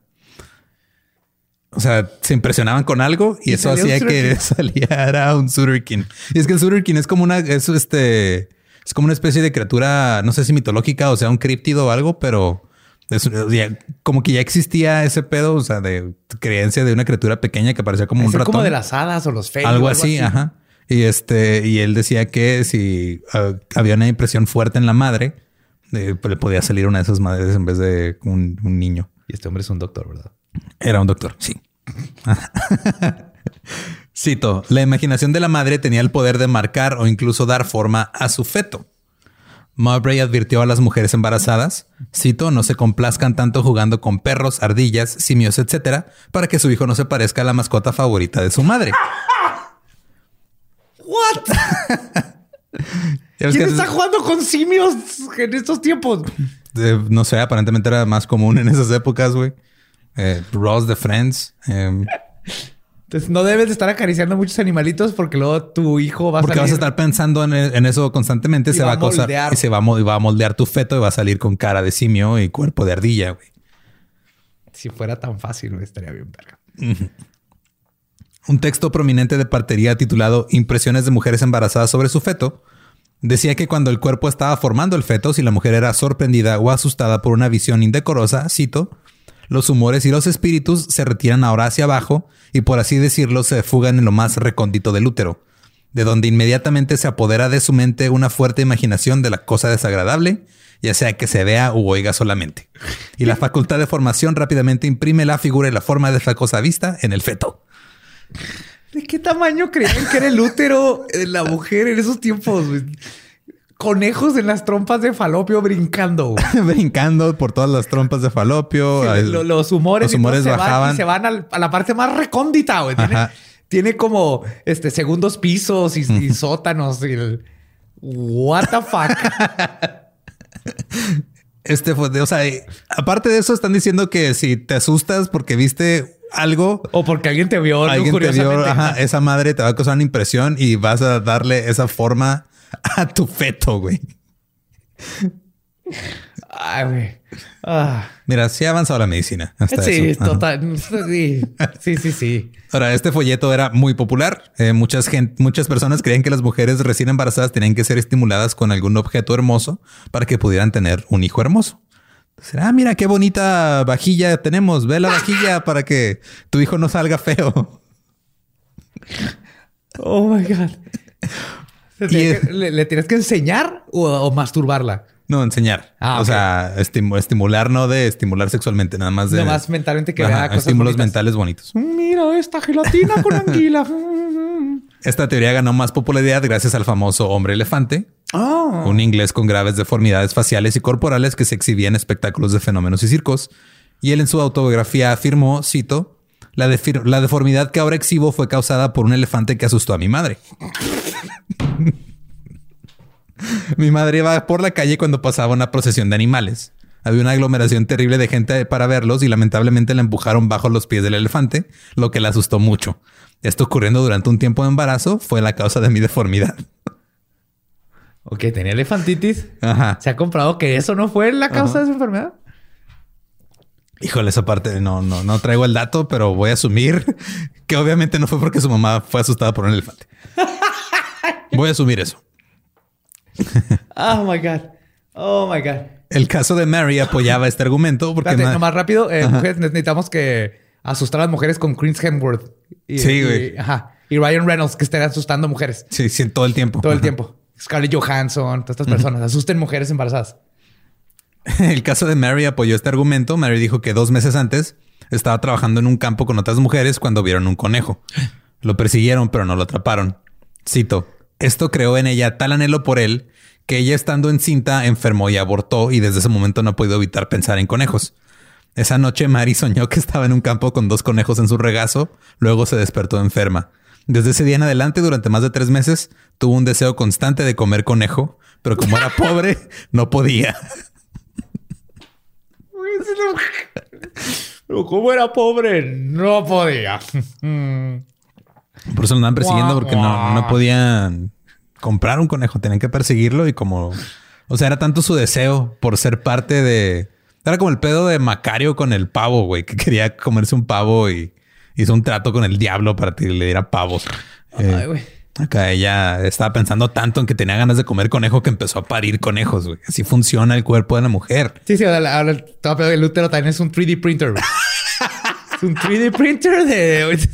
O sea, se impresionaban con algo y, Y eso hacía que saliera un Suterkin. Y es que el Suterkin es como una, es este, es como una especie de criatura, no sé si mitológica o sea, un críptido o algo, pero es, ya- como que ya existía ese pedo, o sea, de creencia de una criatura pequeña que parecía como un Es ratón. como de las hadas o los feos. algo así, ajá. Y este, y él decía que si ah, había una impresión fuerte en la madre, eh, pues le podía salir una de esas madres en vez de un, un niño. Y este hombre es un doctor, ¿verdad? Era un doctor, sí. Cito, la imaginación de la madre tenía el poder de marcar o incluso dar forma a su feto. Mowbray advirtió a las mujeres embarazadas, cito, no se complazcan tanto jugando con perros, ardillas, simios, etcétera, para que su hijo no se parezca a la mascota favorita de su madre. ¿What? ¿Quién está jugando con simios en estos tiempos? Eh, no sé, aparentemente era más común en esas épocas, güey. Eh, Ross de Friends. eh, Entonces no debes de estar acariciando muchos animalitos porque luego tu hijo va a porque salir. vas a estar pensando en, en eso constantemente. Y se va a moldear. y se va a, va a moldear tu feto y va a salir con cara de simio y cuerpo de ardilla, güey. Si fuera tan fácil, güey, estaría bien verga. Un texto prominente de partería titulado Impresiones de mujeres embarazadas sobre su feto decía que cuando el cuerpo estaba formando el feto, si la mujer era sorprendida o asustada por una visión indecorosa, cito, los humores y los espíritus se retiran ahora hacia abajo y por así decirlo se fugan en lo más recóndito del útero, de donde inmediatamente se apodera de su mente una fuerte imaginación de la cosa desagradable, ya sea que se vea u oiga solamente. Y la facultad de formación rápidamente imprime la figura y la forma de esa cosa vista en el feto. ¿De qué tamaño creían que era el útero de la mujer en esos tiempos? Conejos en las trompas de falopio brincando. brincando por todas las trompas de falopio. Sí, El- lo- los humores, los humores se van bajaban. y se van al- a la parte más recóndita, güey. Tiene, como este segundos pisos y, y sótanos. Y el, what the fuck. Este fue, de- o sea, aparte de eso, están diciendo que si te asustas porque viste algo, o porque alguien te vio alguien te vio, ajá, esa madre te va a causar una impresión y vas a darle esa forma a tu feto, güey. Ay, güey. Ah. Mira, sí ha avanzado la medicina. Hasta Sí, eso. Total. Sí, sí, sí. sí. Ahora, este folleto era muy popular. Eh, muchas, gen- muchas personas creían que las mujeres recién embarazadas tenían que ser estimuladas con algún objeto hermoso para que pudieran tener un hijo hermoso. Entonces, ah, mira qué bonita vajilla tenemos. Ve la vajilla para que tu hijo no salga feo. Oh my God. ¿Le, Y- tienes que- le- le tienes que enseñar o, o masturbarla? No, enseñar. Ah, o sea, estimu- estimular, no de estimular sexualmente, nada más de Nomás mentalmente que Ajá, vea cosas estímulos bonitas. mentales bonitos. Mira esta gelatina con anguila. Esta teoría ganó más popularidad gracias al famoso hombre elefante, Oh. un inglés con graves deformidades faciales y corporales que se exhibía en espectáculos de fenómenos y circos. Y él en su autobiografía afirmó, cito, la, la deformidad que ahora exhibo fue causada por un elefante que asustó a mi madre. mi madre iba por la calle cuando pasaba una procesión de animales. Había una aglomeración terrible de gente para verlos y lamentablemente la empujaron bajo los pies del elefante, lo que la asustó mucho. Esto ocurriendo durante un tiempo de embarazo fue la causa de mi deformidad. Ok, tenía elefantitis. Ajá. ¿Se ha comprobado que eso no fue la causa Ajá. de su enfermedad? Híjole, esa parte no, no, no traigo el dato, pero voy a asumir que obviamente no fue porque su mamá fue asustada por un elefante. Voy a asumir eso. Oh my God. Oh my God. El caso de Mary apoyaba este argumento porque Espérate, ma- nomás rápido. eh, mujeres, necesitamos que asustar a las mujeres con Chris Hemsworth. Y, Sí, y- güey. ajá. Y Ryan Reynolds que estén asustando mujeres Sí, sí, todo el tiempo. todo el tiempo. Scarlett Johansson, todas estas personas. Asusten mujeres embarazadas. El caso de Mary apoyó este argumento. Mary dijo que dos meses antes estaba trabajando en un campo con otras mujeres cuando vieron un conejo. Lo persiguieron, pero no lo atraparon. Cito, esto creó en ella tal anhelo por él que ella estando encinta enfermó y abortó y desde ese momento no ha podido evitar pensar en conejos. Esa noche Mary soñó que estaba en un campo con dos conejos en su regazo, luego se despertó enferma. Desde ese día en adelante, durante más de tres meses, tuvo un deseo constante de comer conejo, pero como era pobre, no podía. Pero como era pobre, no podía. Por eso lo andaban persiguiendo porque no, no podían comprar un conejo, tenían que perseguirlo y como, o sea, era tanto su deseo por ser parte de, era como el pedo de Macario con el pavo, güey, que quería comerse un pavo y hizo un trato con el diablo para que le diera pavos. Eh, Ay, güey. Acá ella estaba pensando tanto en que tenía ganas de comer conejo que empezó a parir conejos, güey. Así funciona el cuerpo de la mujer. Sí, sí, ahora, ahora todo pedo del útero también es un 3D printer. güey. es un 3D printer de,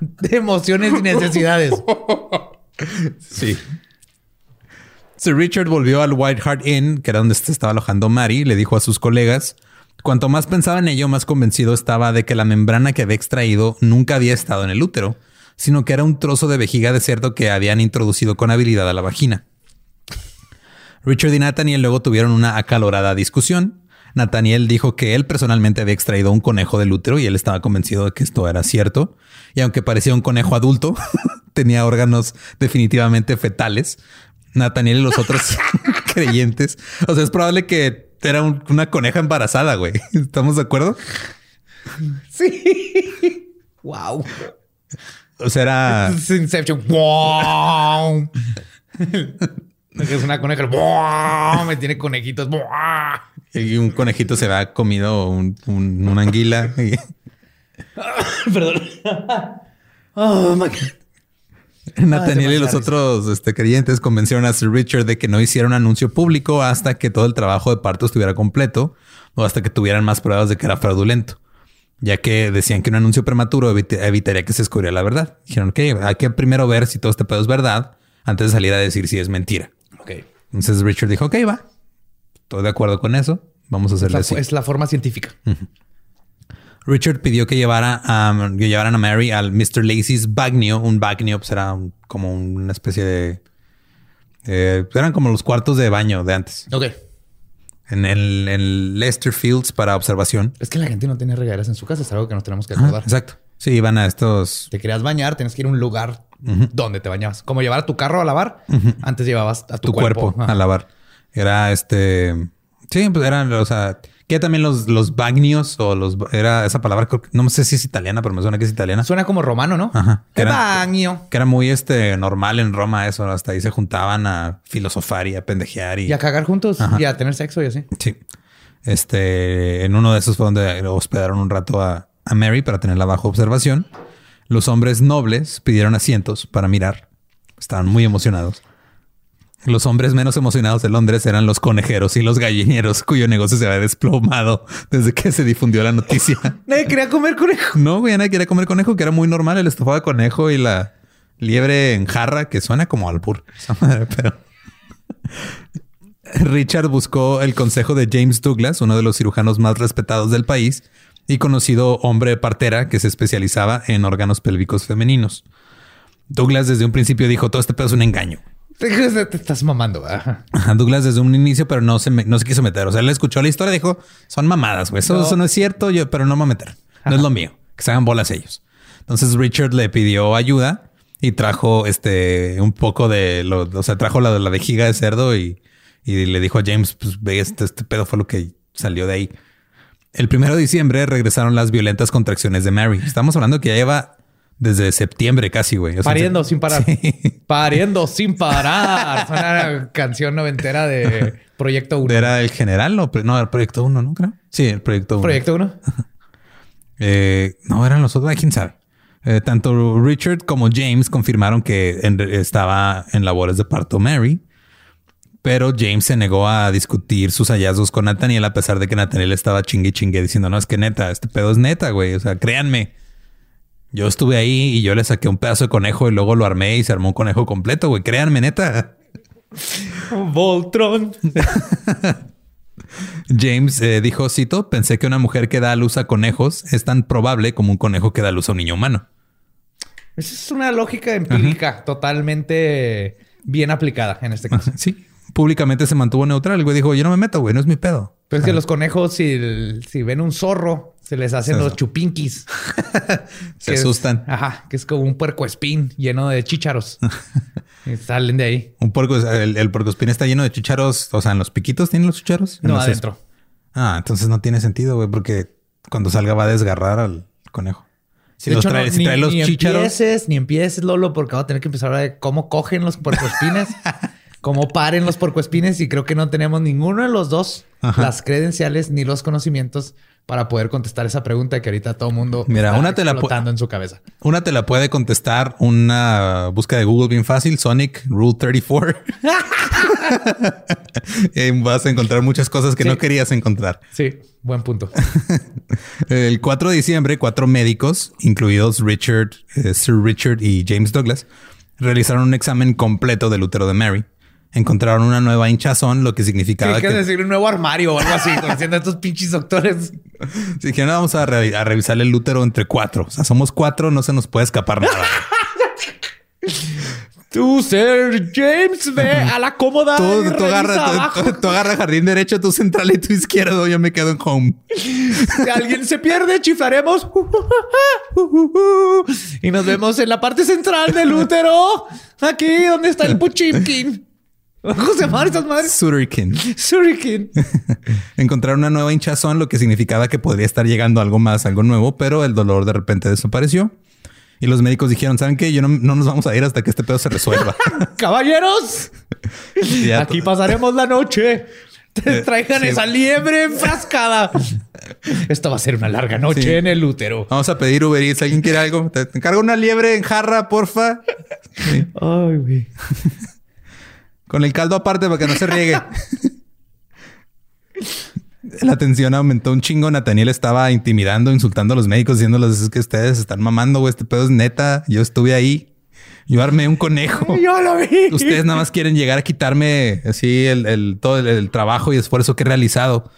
de emociones y necesidades. Sí. Sir Richard volvió al White Hart Inn, que era donde se estaba alojando Mary, y le dijo a sus colegas, cuanto más pensaba en ello, más convencido estaba de que la membrana que había extraído nunca había estado en el útero, sino que era un trozo de vejiga de cerdo que habían introducido con habilidad a la vagina. Richard y Nathaniel luego tuvieron una acalorada discusión. Nathaniel dijo que él personalmente había extraído un conejo del útero y él estaba convencido de que esto era cierto. Y aunque parecía un conejo adulto, tenía órganos definitivamente fetales. Nathaniel y los otros creyentes. O sea, es probable que era un- una coneja embarazada, güey. ¿Estamos de acuerdo? Sí. Wow. O sea, era... Es Inception. Wow. es una coneja. Wow. Me tiene conejitos. Wow. Y un conejito se había comido un- un- una anguila. y- Perdón. Oh my God. Nathaniel y los otros este, creyentes convencieron a Sir Richard de que no hiciera un anuncio público hasta que todo el trabajo de parto estuviera completo o hasta que tuvieran más pruebas de que era fraudulento, ya que decían que un anuncio prematuro evit- evitaría que se descubriera la verdad. Dijeron que hay que primero ver si todo este pedo es verdad antes de salir a decir si es mentira. Ok. Entonces Richard dijo, ok, va, estoy de acuerdo con eso, vamos a Es hacerle la, así. es la forma científica. Richard pidió que, llevara a, que llevaran a Mary al Mr. Lacey's Bagnio. Un Bagnio pues era un- como una especie de... eh, eran como los cuartos de baño de antes. Ok. En el en Leicester Fields para observación. Es que la gente no tiene regaderas en su casa. Es algo que nos tenemos que acordar. exacto. Sí, iban a estos... Te querías bañar, tienes que ir a un lugar donde te bañabas. Como llevar a tu carro a lavar. Antes llevabas a tu, Tu, cuerpo, Ajá. a lavar. Era este... Sí, pues eran, o sea... Que también los, los bagnios o los... Era esa palabra, que- no sé si es italiana, pero me suena que es italiana. Suena como romano, ¿no? Ajá. El Era- baño. Que era muy este normal en Roma eso. Hasta ahí se juntaban a filosofar y a pendejear y... Y a cagar juntos Ajá. y a tener sexo y así. Sí. Este, en uno de esos fue donde hospedaron un rato a, a Mary para tenerla bajo observación. Los hombres nobles pidieron asientos para mirar. Estaban muy emocionados. Los hombres menos emocionados de Londres eran los conejeros y los gallineros, cuyo negocio se había desplomado desde que se difundió la noticia. Nadie quería comer conejo. No, güey, nadie quería comer conejo, que era muy normal el estofado de conejo y la liebre en jarra, que suena como albur. Esa madre, pero... Richard buscó el consejo de James Douglas, uno de los cirujanos más respetados del país y conocido hombre partera que se especializaba en órganos pélvicos femeninos. Douglas desde un principio dijo, todo este pedo es un engaño. Te, estás mamando. Ajá, Douglas desde un inicio, pero no se, me- no se quiso meter. O sea, él escuchó la historia y dijo, son mamadas, güey. Eso No. no. eso no es cierto, yo, pero no me voy a meter. No es lo mío. Que se hagan bolas ellos. Entonces Richard le pidió ayuda y trajo este un poco de lo, o sea, trajo la, la vejiga de cerdo y, y le dijo a James, pues ve, este, este pedo fue lo que salió de ahí. El primero de diciembre regresaron las violentas contracciones de Mary. Estamos hablando que ya lleva desde septiembre casi, güey. O sea, Pariendo sin parar. Sí. Pariendo sin parar. Suena una canción noventera de Proyecto 1. Era el general o no, el proyecto 1, ¿no? Creo. Sí, el proyecto 1. Proyecto 1. Eh, no, eran los otros, quién sabe. Eh, tanto Richard como James confirmaron que en- estaba en labores de parto Mary. Pero James se negó a discutir sus hallazgos con Nathaniel a pesar de que Nathaniel estaba chingue chingue diciendo, no, es que neta, este pedo es neta, güey. O sea, créanme. Yo estuve ahí y yo le saqué un pedazo de conejo y luego lo armé y se armó un conejo completo, güey. Créanme, neta. Voltron. James eh, dijo, cito, pensé que una mujer que da a luz a conejos es tan probable como un conejo que da a luz a un niño humano. Esa es una lógica empírica totalmente bien aplicada en este caso. Sí, públicamente se mantuvo neutral. El güey dijo, yo no me meto, güey, no es mi pedo. Pero es que los conejos, si, si ven un zorro, se les hacen los chupinquis. Se Que asustan. ajá, que es como un puercoespín lleno de chícharos. y salen de ahí. Un puerco, el, el puercoespín está lleno de chicharos. O sea, en los piquitos tienen los chicharos. En No, los- adentro. Ah, entonces no tiene sentido, güey, porque cuando salga va a desgarrar al conejo. Si de los hecho, trae, no, si ni, trae los ni chícharos. empieces, ni empieces, Lolo, porque vamos a tener que empezar a de cómo cogen los puercoespines, cómo paren los puercoespines y creo que no tenemos ninguno de los dos Ajá. las credenciales ni los conocimientos para poder contestar esa pregunta que ahorita todo el mundo Mira, está una te la en su cabeza. Una te la puede contestar una búsqueda de Google bien fácil, Sonic Rule 34. y vas a encontrar muchas cosas que Sí. no querías encontrar. Sí, buen punto. El 4 de diciembre, cuatro médicos, incluidos Richard, eh, Sir Richard y James Douglas, realizaron un examen completo del útero de Mary. Encontraron una nueva hinchazón, lo que significaba Tienes que, que decir un nuevo armario o algo así, como haciendo estos pinches doctores. Si dijeron, "No, vamos a, re- a revisar el útero entre cuatro. O sea, somos cuatro, no se nos puede escapar nada. Tú, Sir James, ve a la cómoda. tú, tú revisa agarra, jardín derecho, tú central y tú izquierdo. Yo me quedo en home. Si alguien se pierde, chiflaremos. Y nos vemos en la parte central del útero. Aquí donde está el Puchimkin. ¿Cómo se llaman estas madres? Surikin. Surikin. Encontraron una nueva hinchazón, lo que significaba que podría estar llegando algo más, algo nuevo, pero el dolor de repente desapareció. Y los médicos dijeron, ¿saben qué? Yo no, no nos vamos a ir hasta que este pedo se resuelva. Caballeros, aquí pasaremos la noche. Te Eh, traigan sí. esa liebre enfrascada. Esto va a ser una larga noche Sí. en el útero. Vamos a pedir Uber Eats. ¿Alguien quiere algo? Te te encargo una liebre en jarra, porfa. Sí. Ay, güey. Con el caldo aparte para que no se riegue. La tensión aumentó un chingo. Nathaniel estaba intimidando, insultando a los médicos, diciéndoles es que ustedes están mamando, güey. Este pedo es neta. Yo estuve ahí. Yo armé un conejo. Yo lo vi. Ustedes nada más quieren llegar a quitarme así el, el- todo el, el trabajo y esfuerzo que he realizado.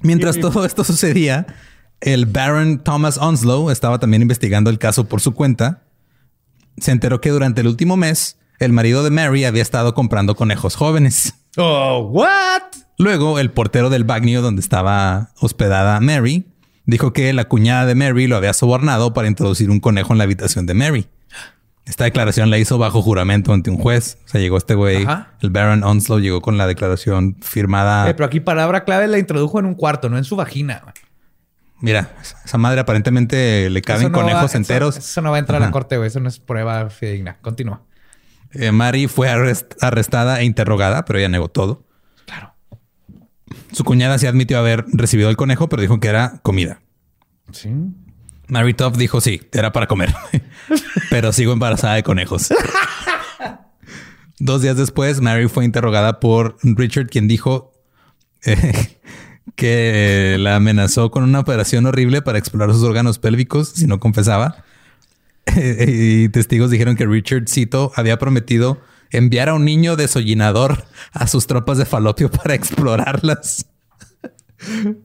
Mientras todo esto sucedía, el Baron Thomas Onslow estaba también investigando el caso por su cuenta. Se enteró que durante el último mes, el marido de Mary había estado comprando conejos jóvenes. Oh, what? Luego, el portero del bagnio donde estaba hospedada Mary dijo que la cuñada de Mary lo había sobornado para introducir un conejo en la habitación de Mary. Esta declaración la hizo bajo juramento ante un juez. O sea, llegó este güey, Ajá. el Baron Onslow, llegó con la declaración firmada. Eh, pero aquí palabra clave la introdujo en un cuarto, no en su vagina. Mira, esa madre aparentemente le caben no conejos va- enteros. Eso, no va a entrar a la corte, güey. Eso no es prueba fidedigna. Continúa. Eh, Mary fue arrest- arrestada e interrogada, pero ella negó todo. Claro. Su cuñada se admitió haber recibido el conejo, pero dijo que era comida. Sí. Mary Tough dijo sí, era para comer, pero sigo embarazada de conejos. Dos días después, Mary fue interrogada por Richard, quien dijo eh, que la amenazó con una operación horrible para explorar sus órganos pélvicos si no confesaba. y testigos dijeron que Richard, cito, había prometido enviar a un niño desollinador a sus tropas de falopio para explorarlas.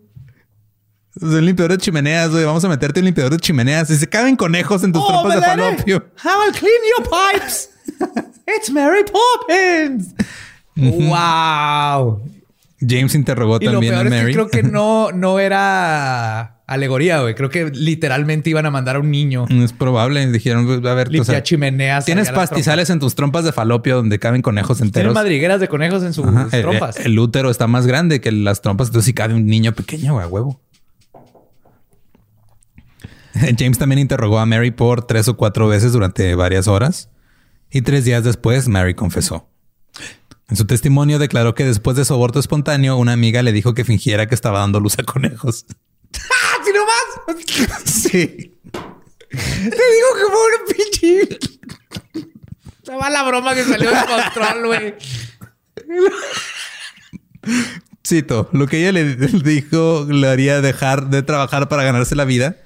Un limpiador de chimeneas, güey. Vamos a meterte un limpiador de chimeneas. Si se caben conejos en tus tropas de falopio. How I'll clean your pipes. It's Mary Poppins. wow. James interrogó Y lo también a peor es que Mary. creo que no, no era alegoría, güey. Creo que literalmente iban a mandar a un niño Es probable. Dijeron, a ver, o sea, chimeneas. tienes pastizales en tus trompas de falopio donde caben conejos trompas. Tienen enteros. madrigueras de conejos en sus Ajá, el- trompas. El, útero está más grande que las trompas. Entonces, si cabe un niño pequeño, güey, a huevo. James también interrogó a Mary por tres o cuatro veces durante varias horas. Y tres días después, Mary confesó. En su testimonio declaró que después de su aborto espontáneo, una amiga le dijo que fingiera que estaba dando luz a conejos. ¡Ah, si no más! Sí. Te digo que fue una pinche. Va la broma que salió de control, güey. Cito, lo que ella le dijo le haría dejar de trabajar para ganarse la vida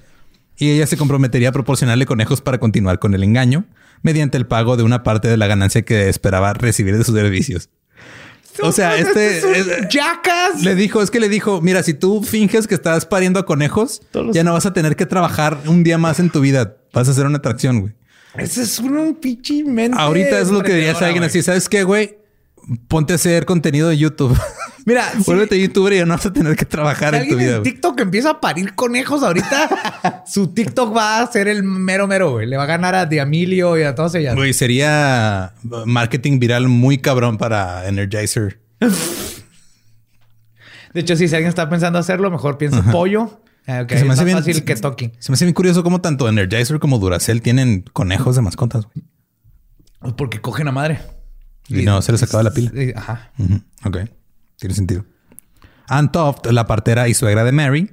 y ella se comprometería a proporcionarle conejos para continuar con el engaño mediante el pago de una parte de la ganancia que esperaba recibir de sus servicios. O sea, este es- Jackass. le dijo, es que le dijo, mira, si tú finges que estás pariendo a conejos, ya no vas a tener que trabajar un día más en tu vida. Vas a ser una atracción, güey. Ese es un pinche mente. Ahorita es lo que dirías a alguien así, ¿sabes qué, güey? Ponte a hacer contenido de YouTube. Mira, si- Vuélvete youtuber y ya no vas a tener que trabajar Si en tu vida. en. TikTok empieza a parir conejos ahorita, su TikTok va a ser el mero mero, güey. Le va a ganar a Diamilio y a todos ellas. Güey, sería marketing viral muy cabrón para Energizer. De hecho, sí, si alguien está pensando hacerlo, mejor piensa en pollo. Ah, Que se me es hace más bien- fácil que Toki. Se me hace bien curioso cómo tanto Energizer como Duracell tienen conejos de mascotas. güey. Porque cogen a madre. Y no, se les acaba la pila. Ajá. Ujú, Ok, tiene sentido. Ann Toft, la partera y suegra de Mary,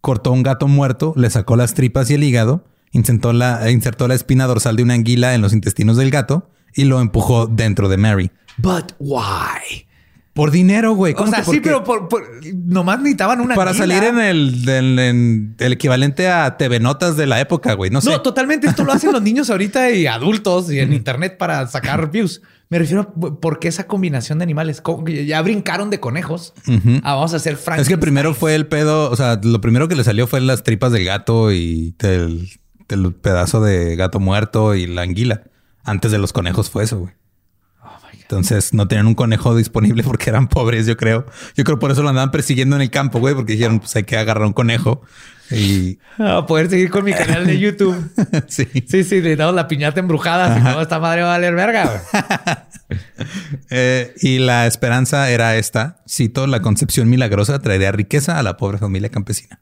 cortó un gato muerto, le sacó las tripas y el hígado, insertó la, insertó la espina dorsal de una anguila en los intestinos del gato y lo empujó dentro de Mary. But why? Por dinero, güey. O ¿Cómo sea, que por sí, pero por, por- nomás necesitaban una Para salir en el, en el equivalente a TV Notas de la época, güey. No sé. No, totalmente. Esto lo hacen los niños ahorita y adultos y en internet para sacar views. Me refiero a por qué esa combinación de animales. Ya brincaron de conejos. Ujú. Ah, vamos a hacer Frank. Es que primero fue el pedo, o sea, lo primero que le salió fue las tripas del gato y del, del pedazo de gato muerto y la anguila. Antes de los conejos fue eso, güey. Entonces no tenían un conejo disponible porque eran pobres, yo creo. Yo creo por eso lo andaban persiguiendo en el campo, güey, porque dijeron, pues hay que agarrar un conejo. Y A poder seguir con mi canal de YouTube. sí. Sí, sí, le damos la piñata embrujada. Si no, esta madre va a valer verga. güey. Eh, y la esperanza era esta, cito, la concepción milagrosa traería riqueza a la pobre familia campesina.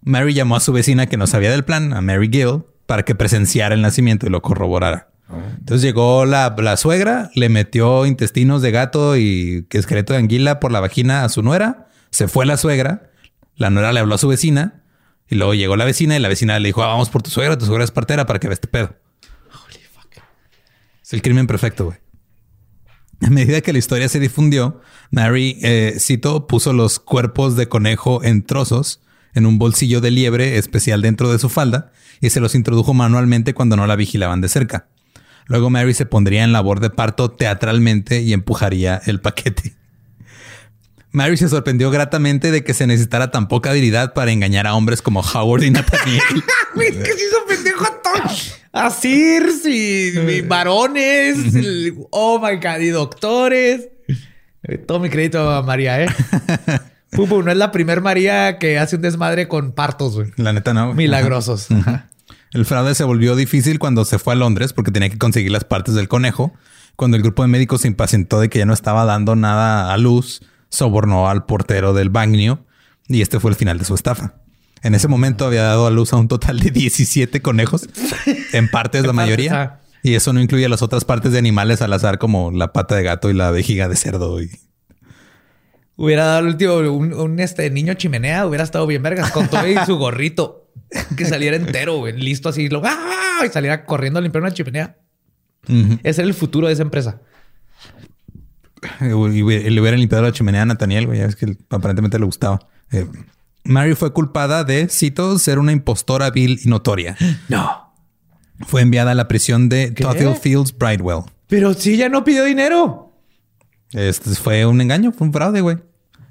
Mary llamó a su vecina que no sabía del plan, a Mary Gill, para que presenciara el nacimiento y lo corroborara. Entonces llegó la, la suegra, le metió intestinos de gato y esqueleto de anguila por la vagina a su nuera, se fue la suegra, la nuera le habló a su vecina y luego llegó la vecina y la vecina le dijo, "Ah, vamos por tu suegra, tu suegra es partera para que vea este pedo. Es el crimen perfecto, güey. A medida que la historia se difundió, Mary, eh, cito, puso los cuerpos de conejo en trozos en un bolsillo de liebre especial dentro de su falda y se los introdujo manualmente cuando no la vigilaban de cerca. Luego Mary se pondría en labor de parto teatralmente y empujaría el paquete. Mary se sorprendió gratamente de que se necesitara tan poca habilidad para engañar a hombres como Howard y Nathaniel. Güey, que se hizo pendejo a todos. A y, y varones. el- oh my God. Y doctores. Todo mi crédito a María, ¿eh? Pupu, no es la primer María que hace un desmadre con partos, güey. La neta no. Milagrosos. Ajá. El fraude se volvió difícil cuando se fue a Londres porque tenía que conseguir las partes del conejo. Cuando el grupo de médicos se impacientó de que ya no estaba dando nada a luz, sobornó al portero del bagnio y este fue el final de su estafa. En ese momento había dado a luz a un total de 17 conejos, en partes la mayoría. ah. Y eso no incluye las otras partes de animales al azar como la pata de gato y la vejiga de cerdo. Y... Hubiera dado el último, un, un, este niño chimenea, hubiera estado bien vergas con todo y su gorrito. Que saliera entero, güey, listo así, lo, ¡ah! y saliera corriendo a limpiar una chimenea. Ese era el futuro de esa empresa. Y y le hubieran limpiado la chimenea a Nathaniel, güey. Ya ves que aparentemente le gustaba. Eh, Mary fue culpada de, cito, ser una impostora vil y notoria. No. Fue enviada a la prisión de. Tothill Fields Bridewell. Pero si ella no pidió dinero. Este fue un engaño, fue un fraude, güey.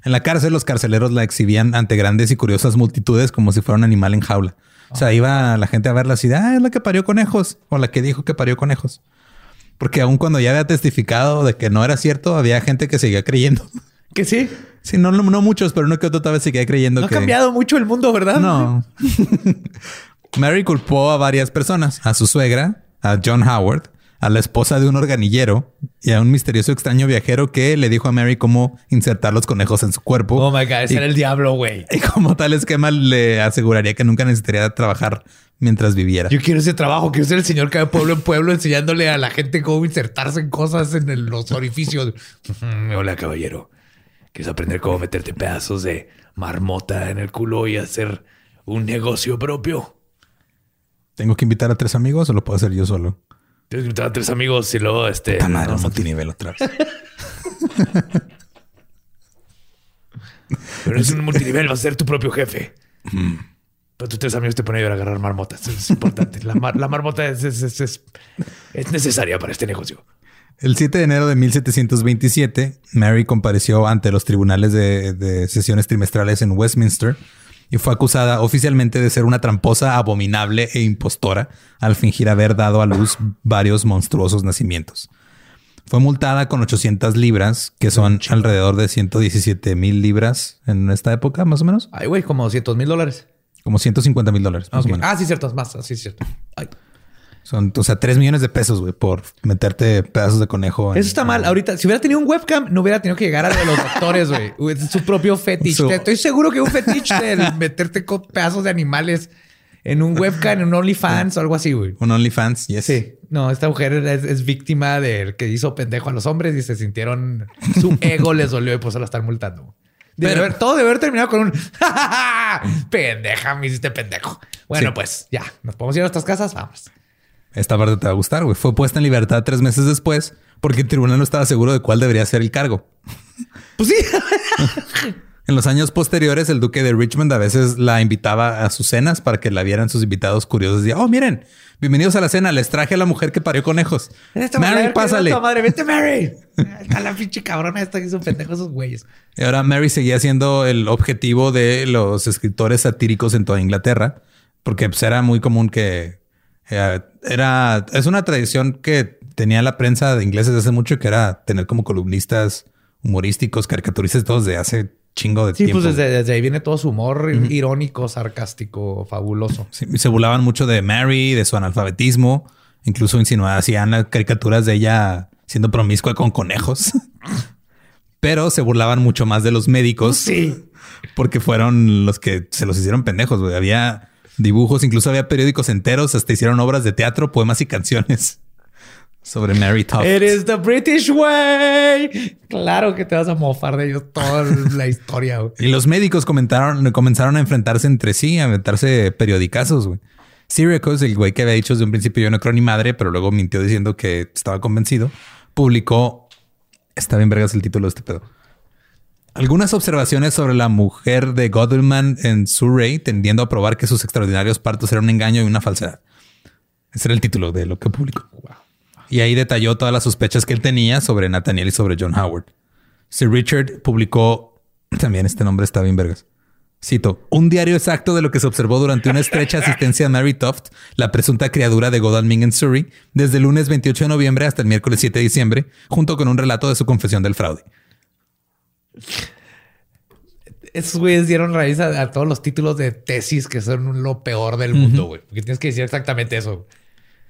En la cárcel, los carceleros la exhibían ante grandes y curiosas multitudes como si fuera un animal en jaula. O sea, iba la gente a verla así ah, es la que parió conejos o la que dijo que parió conejos. Porque aun cuando ya había testificado de que no era cierto, había gente que seguía creyendo. Que sí. Sí, no, no, no muchos, pero uno que otro tal vez seguía creyendo No que... ha cambiado mucho el mundo, ¿verdad? No. Mary culpó a varias personas, a su suegra, a John Howard, a la esposa de un organillero y a un misterioso extraño viajero que le dijo a Mary cómo insertar los conejos en su cuerpo. Oh my God, ese Y- era el diablo, güey. Y como tal esquema le aseguraría que nunca necesitaría trabajar mientras viviera. Yo quiero ese trabajo, quiero ser el señor que va de pueblo en pueblo enseñándole a la gente cómo insertarse en cosas en el- los orificios. Hola, caballero. ¿Quieres aprender cómo meterte pedazos de marmota en el culo y hacer un negocio propio? ¿Tengo que invitar a tres amigos o lo puedo hacer yo solo? Tienes que invitar a tres amigos y luego este. Puta madre, no, un multinivel otra vez. Pero eres un multinivel, vas a ser tu propio jefe. Pero tus tres amigos te ponen a agarrar marmotas. Eso es importante. La, mar- la marmota es, es- es- es- es necesaria para este negocio. El 7 de enero de 1727, Mary compareció ante los tribunales de, de sesiones trimestrales en Westminster y fue acusada oficialmente de ser una tramposa, abominable e impostora al fingir haber dado a luz varios monstruosos nacimientos. Fue multada con 800 libras, que son alrededor de 117 mil libras en esta época, más o menos. Ay, güey, como 200 mil dólares. Como 150 mil dólares, más Ok. o menos. Ah, sí, cierto. Más, sí, cierto. Ay. Son, o sea, 3 millones de pesos, güey, por meterte pedazos de conejo. en- Eso está mal. Ahorita, si hubiera tenido un webcam, no hubiera tenido que llegar a los doctores, güey. Su propio fetiche. Su- Estoy seguro que un fetiche de meterte con pedazos de animales en un webcam, en un OnlyFans o algo así, güey. Un OnlyFans, yes. Sí. No, esta mujer es, es víctima del que hizo pendejo a los hombres y se sintieron... Su ego les dolió y por eso la están multando. Debe Pero- haber- todo debe haber terminado con un... Pendeja, me hiciste pendejo. Bueno, Sí. pues ya. ¿Nos podemos ir a nuestras casas? Vamos. Esta parte te va a gustar, güey. Fue puesta en libertad tres meses después porque el tribunal no estaba seguro de cuál debería ser el cargo. Pues sí. En los años posteriores, el duque de Richmond a veces la invitaba a sus cenas para que la vieran sus invitados curiosos. Decía, oh, miren, bienvenidos a la cena. Les traje a la mujer que parió conejos. Esta Mary, mujer, pásale. esta madre, vete, Mary. Está la pinche cabrona esta que hizo pendejo esos güeyes. Y ahora Mary seguía siendo el objetivo de los escritores satíricos en toda Inglaterra, porque pues, era muy común que era es una tradición que tenía la prensa de ingleses desde hace mucho, que era tener como columnistas humorísticos, caricaturistas, todos de hace chingo de Sí, tiempo. pues desde, desde ahí viene todo su humor irónico, sarcástico, fabuloso. Sí, se burlaban mucho de Mary, de su analfabetismo, incluso insinuaban, hacían las caricaturas de ella siendo promiscua con conejos. Pero se burlaban mucho más de los médicos. Sí. Porque fueron los que se los hicieron pendejos, güey. Había dibujos, incluso había periódicos enteros, hasta hicieron obras de teatro, poemas y canciones sobre Mary Toft. It is the British way. Claro que te vas a mofar de ellos toda la historia. güey. Y los médicos comentaron, comenzaron a enfrentarse entre sí, a inventarse periodicazos, güey. Syracuse, el güey que había dicho desde un principio yo no creo ni madre, pero luego mintió diciendo que estaba convencido, publicó, está bien vergas el título de este pedo, algunas observaciones sobre la mujer de Godwin en Surrey, tendiendo a probar que sus extraordinarios partos eran un engaño y una falsedad. Ese era el título de lo que publicó. Y ahí detalló todas las sospechas que él tenía sobre Nathaniel y sobre John Howard. Sir Richard publicó, también este nombre está bien vergas. Cito, un diario exacto de lo que se observó durante una estrecha asistencia a Mary Toft, la presunta criadura de Godalming en Surrey, desde el lunes 28 de noviembre hasta el miércoles 7 de diciembre, junto con un relato de su confesión del fraude. Esos güeyes dieron raíz a, a todos los títulos de tesis que son lo peor del mundo, güey. Porque tienes que decir exactamente eso.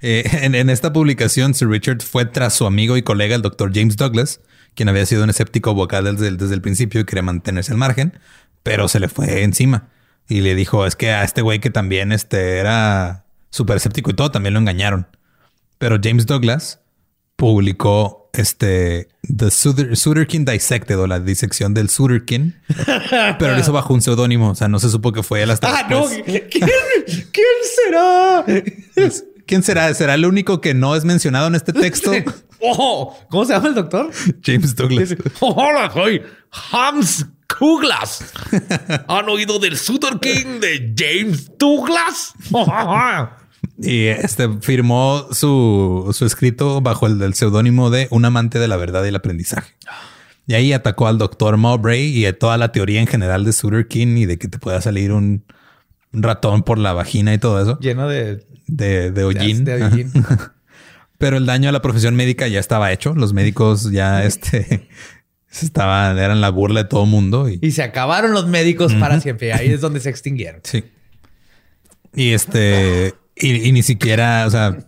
Eh, en, en esta publicación, Sir Richard fue tras su amigo y colega, el doctor James Douglas, quien había sido un escéptico vocal desde el, desde el principio y quería mantenerse al margen, pero se le fue encima y le dijo: Es que a este güey que también este, era súper escéptico y todo, también lo engañaron. Pero James Douglas publicó este The Suder, Suderkin Dissected o la disección del Suderkin, pero lo hizo bajo un seudónimo. O sea, no se supo que fue él hasta Ah, no. ¿Quién, quién será? ¿Quién será? ¿Será el único que no es mencionado en este texto? Ojo, ¿cómo se llama el doctor? James Douglas. Hola, soy Hans Douglas. ¿Han oído del Sutter King de James Douglas? Y este firmó su, su escrito bajo el seudónimo de un amante de la verdad y el aprendizaje. Y ahí atacó al doctor Mowbray y a toda la teoría en general de Sutter King y de que te pueda salir un, un ratón por la vagina y todo eso Lleno de, de, de hollín. de hollín. Pero el daño a la profesión médica ya estaba hecho. Los médicos ya este, estaban, eran la burla de todo mundo. Y, Y se acabaron los médicos para siempre. Ahí es donde se extinguieron. sí. Y este, y, y ni siquiera, o sea,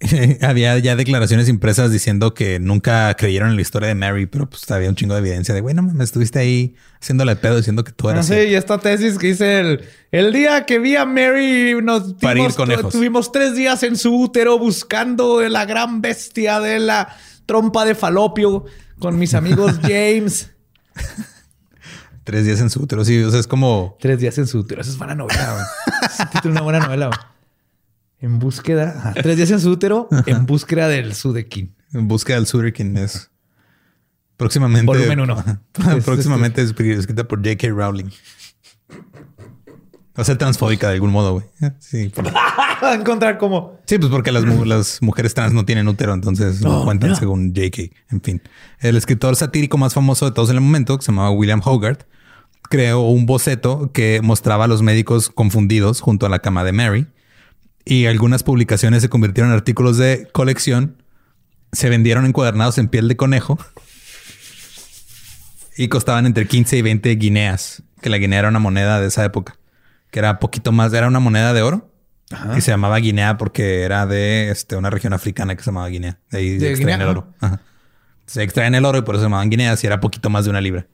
había ya declaraciones impresas diciendo que nunca creyeron en la historia de Mary, pero pues había un chingo de evidencia de, bueno, me estuviste ahí haciéndole pedo diciendo que tú No eras. sé, y esta tesis que dice el, el día que vi a Mary nos dimos- tuvimos tres días en su útero buscando la gran bestia de la trompa de falopio con mis amigos James. Tres días en su útero. Sí, o sea, es como tres días en su útero. Esa es buena novela. güey. Es una buena novela. güey. En búsqueda. Tres días en su útero en búsqueda del Sudekin. en busca del Suderkin. Es, Próximamente. Volumen uno. Próximamente es escrita por J.K. Rowling. Va a ser transfóbica de algún modo, güey. Sí. por- a encontrar como... Sí, pues porque las, mu- las mujeres trans no tienen útero, entonces no Oh, cuentan según J.K. En fin, el escritor satírico más famoso de todos en el momento, que se llamaba William Hogarth, creó un boceto que mostraba a los médicos confundidos junto a la cama de Mary y algunas publicaciones se convirtieron en artículos de colección, se vendieron encuadernados en piel de conejo y costaban entre 15 y 20 guineas, que la guinea era una moneda de esa época, que era poquito más, era una moneda de oro. Y se llamaba Guinea porque era de este, una región africana que se llamaba Guinea. De ahí ¿De extraen Guinea? el oro. Ajá. Se extraen el oro y por eso se llamaban guineas y era poquito más de una libra.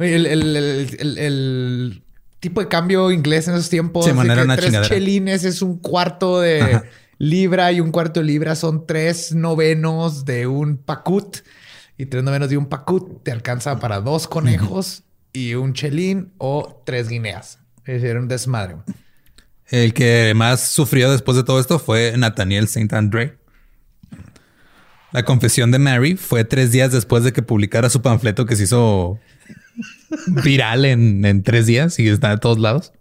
Oye, el- el- el- el tipo de cambio inglés en esos tiempos. Que una tres chingadera. chelines es un cuarto de Ajá. libra y un cuarto de libra son tres novenos de un pacut. Y tres novenos de un pacut te alcanza para dos conejos y un chelín o tres guineas. Es decir, era un desmadre. El que más sufrió después de todo esto fue Nathaniel Saint André. La confesión de Mary fue tres días después de que publicara su panfleto que se hizo viral en, en tres días y está de todos lados.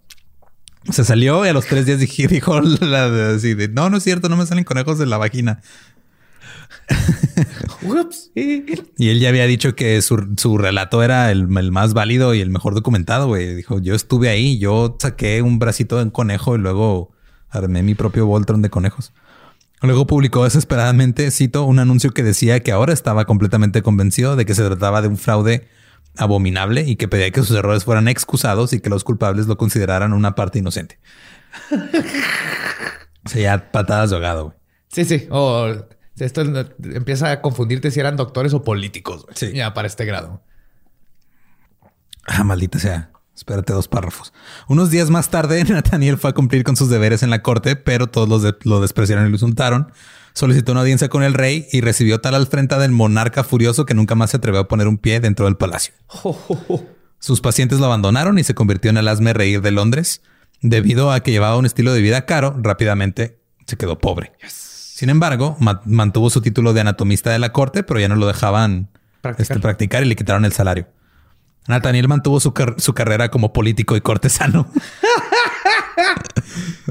Se salió y a los tres días dije- dijo la de, así de, no, no es cierto, no me salen conejos de la vagina. Ups. Y él ya había dicho que su, su relato era el, el más válido y el mejor documentado, güey. Dijo, yo estuve ahí, yo saqué un bracito de un conejo y luego armé mi propio Voltron de conejos. Luego publicó desesperadamente, cito, un anuncio que decía que ahora estaba completamente convencido de que se trataba de un fraude abominable y que pedía que sus errores fueran excusados y que los culpables lo consideraran una parte inocente. o sea, ya patadas de ahogado, güey. Sí, sí. O esto empieza a confundirte si eran doctores o políticos. güey. Sí. Ya para este grado. Ah, maldita sea. Espérate dos párrafos. Unos días más tarde, Nathaniel fue a cumplir con sus deberes en la corte, pero todos los de- lo despreciaron y lo insultaron. Solicitó una audiencia con el rey y recibió tal afrenta del monarca furioso que nunca más se atrevió a poner un pie dentro del palacio. Sus pacientes lo abandonaron y se convirtió en el hazme reír de Londres. Debido a que llevaba un estilo de vida caro, rápidamente se quedó pobre. Sin embargo, ma- mantuvo su título de anatomista de la corte, pero ya no lo dejaban Practicar. este, practicar y le quitaron el salario. Nathaniel mantuvo su, car- su carrera como político y cortesano.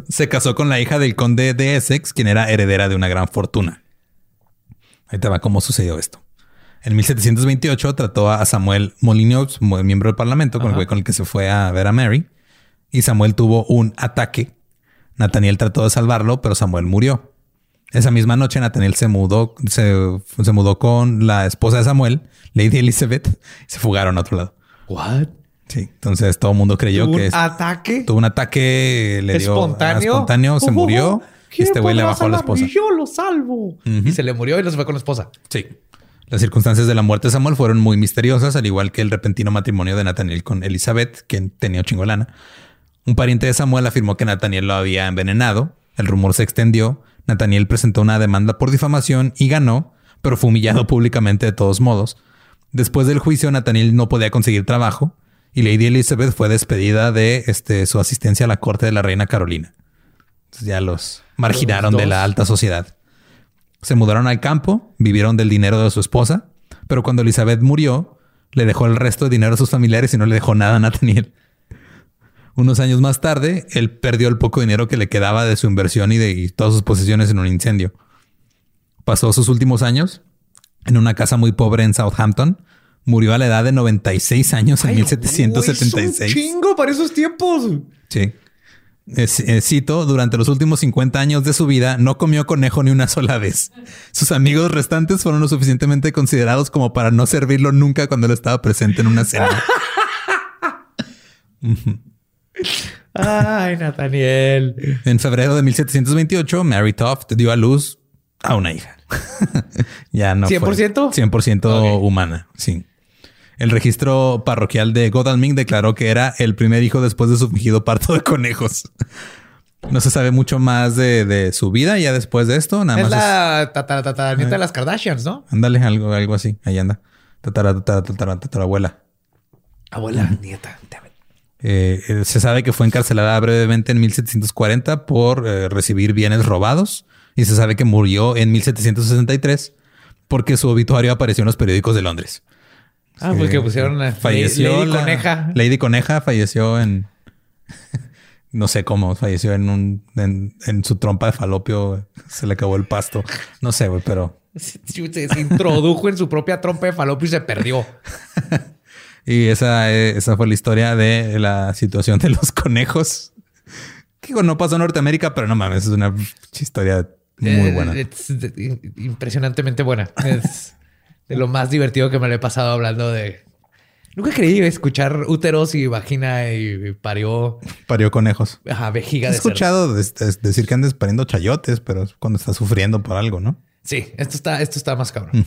Se casó con la hija del conde de Essex, quien era heredera de una gran fortuna. Ahí te va cómo sucedió esto. En 1728 trató a Samuel Molyneux, mo- miembro del parlamento, con el güey con el que se fue a ver a Mary. Y Samuel tuvo un ataque. Nathaniel trató de salvarlo, pero Samuel murió. Esa misma noche Nathaniel se mudó, se, se mudó con la esposa de Samuel, Lady Elizabeth, y se fugaron a otro lado. What? Sí, entonces todo el mundo creyó ¿Tuvo que un es- ataque? tuvo un ataque, le dio espontáneo. ah, espontáneo, se murió y este güey le bajó a la esposa. Yo lo salvo. Y se le murió y no se fue con la esposa. Sí. Las circunstancias de la muerte de Samuel fueron muy misteriosas, al igual que el repentino matrimonio de Nathaniel con Elizabeth, quien tenía un chingo de lana. Un pariente de Samuel afirmó que Nathaniel lo había envenenado. El rumor se extendió. Nathaniel presentó una demanda por difamación y ganó, pero fue humillado públicamente de todos modos. Después del juicio, Nathaniel no podía conseguir trabajo y Lady Elizabeth fue despedida de este, su asistencia a la corte de la reina Carolina. Entonces ya los marginaron Los de la alta sociedad. Se mudaron al campo, vivieron del dinero de su esposa, pero cuando Elizabeth murió, le dejó el resto de dinero a sus familiares y no le dejó nada a Nathaniel. Unos años más tarde, él perdió el poco dinero que le quedaba de su inversión y de y todas sus posesiones en un incendio. Pasó sus últimos años en una casa muy pobre en Southampton. Murió a la edad de 96 años en Ay, güey, es un 1776. chingo para esos tiempos. Sí. Eh, cito, durante los últimos 50 años de su vida no comió conejo ni una sola vez. Sus amigos restantes fueron lo suficientemente considerados como para no servirlo nunca cuando él estaba presente en una cena. Ay, Nathaniel. En febrero de 1728, Mary Toft dio a luz a una hija. ya no fue 100%? 100% Ok. humana, sí. El registro parroquial de Godalming declaró que era el primer hijo después de su fingido parto de conejos. No se sabe mucho más de, de su vida ya después de esto. Nada Es más es- la nieta de las Kardashians, ¿no? Ándale, algo, algo así. Ahí anda. Tatara, tatara, tatara, tatarabuela. Abuela, nieta. damn it. Eh, eh, se sabe que fue encarcelada brevemente en 1740 por eh, recibir bienes robados y se sabe que murió en 1763 porque su obituario apareció en los periódicos de Londres. Ah, porque pues pusieron a falleció Lady la- Coneja. Lady Coneja falleció en no sé cómo, falleció en un en, en su trompa de falopio, se le acabó el pasto. No sé, güey, pero Se, introdujo en su propia trompa de falopio y se perdió. y esa eh, esa fue la historia de la situación de los conejos. Que digo, no pasó en Norteamérica, pero no mames, es una historia muy Eh, buena. Es impresionantemente buena. Es de lo más divertido que me lo he pasado hablando de. Nunca creí escuchar úteros y vagina y parió Parió conejos. ajá, vejiga He de escuchado decir que andes pariendo chayotes, pero es cuando estás sufriendo por algo, ¿no? Sí, esto está, esto está más cabrón.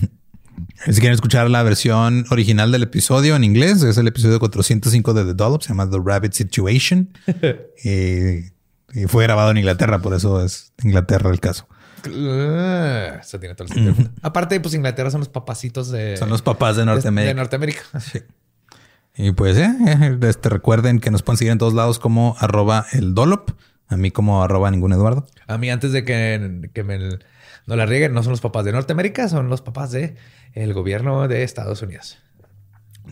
Si quieren escuchar la versión original del episodio en inglés, es el episodio 405 de The Dollop, se llama The Rabbit Situation. y, y fue grabado en Inglaterra, por eso es Inglaterra el caso. Eso tiene todo el sentido. del mundo. Aparte, pues Inglaterra son los papacitos de, Son los papás de de- Norteamérica. de Norteamérica. Sí. Y pues eh, eh, este, recuerden que nos pueden seguir en todos lados como arroba el Dollop, a mí como arroba ningún Eduardo. A mí, antes de que, que me no la rieguen, no son los papás de Norteamérica, son los papás de el gobierno de Estados Unidos.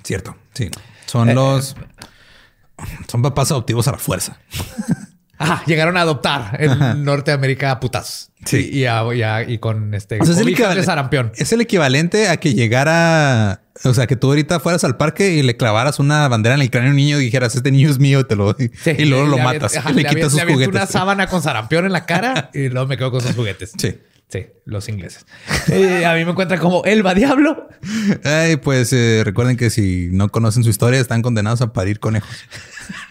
Cierto, sí. Son los... Son papás adoptivos a la fuerza. Ajá, llegaron a adoptar en Norteamérica a putazos. Sí. Y, a- y a- y con este O sea, es el, equivalente, sarampión. es el equivalente a que llegara, o sea, que tú ahorita fueras al parque y le clavaras una bandera en el cráneo a un niño y dijeras, este niño es mío, te lo, Sí, y luego lo le matas, ajá, y le, aviento- quitas sus le juguetes. una sábana con sarampión en la cara y luego me quedo con sus juguetes. Sí. Sí, los ingleses. Eh, a mí me encuentran como Elba Diablo. Ay, pues eh, recuerden que si no conocen su historia, están condenados a parir conejos.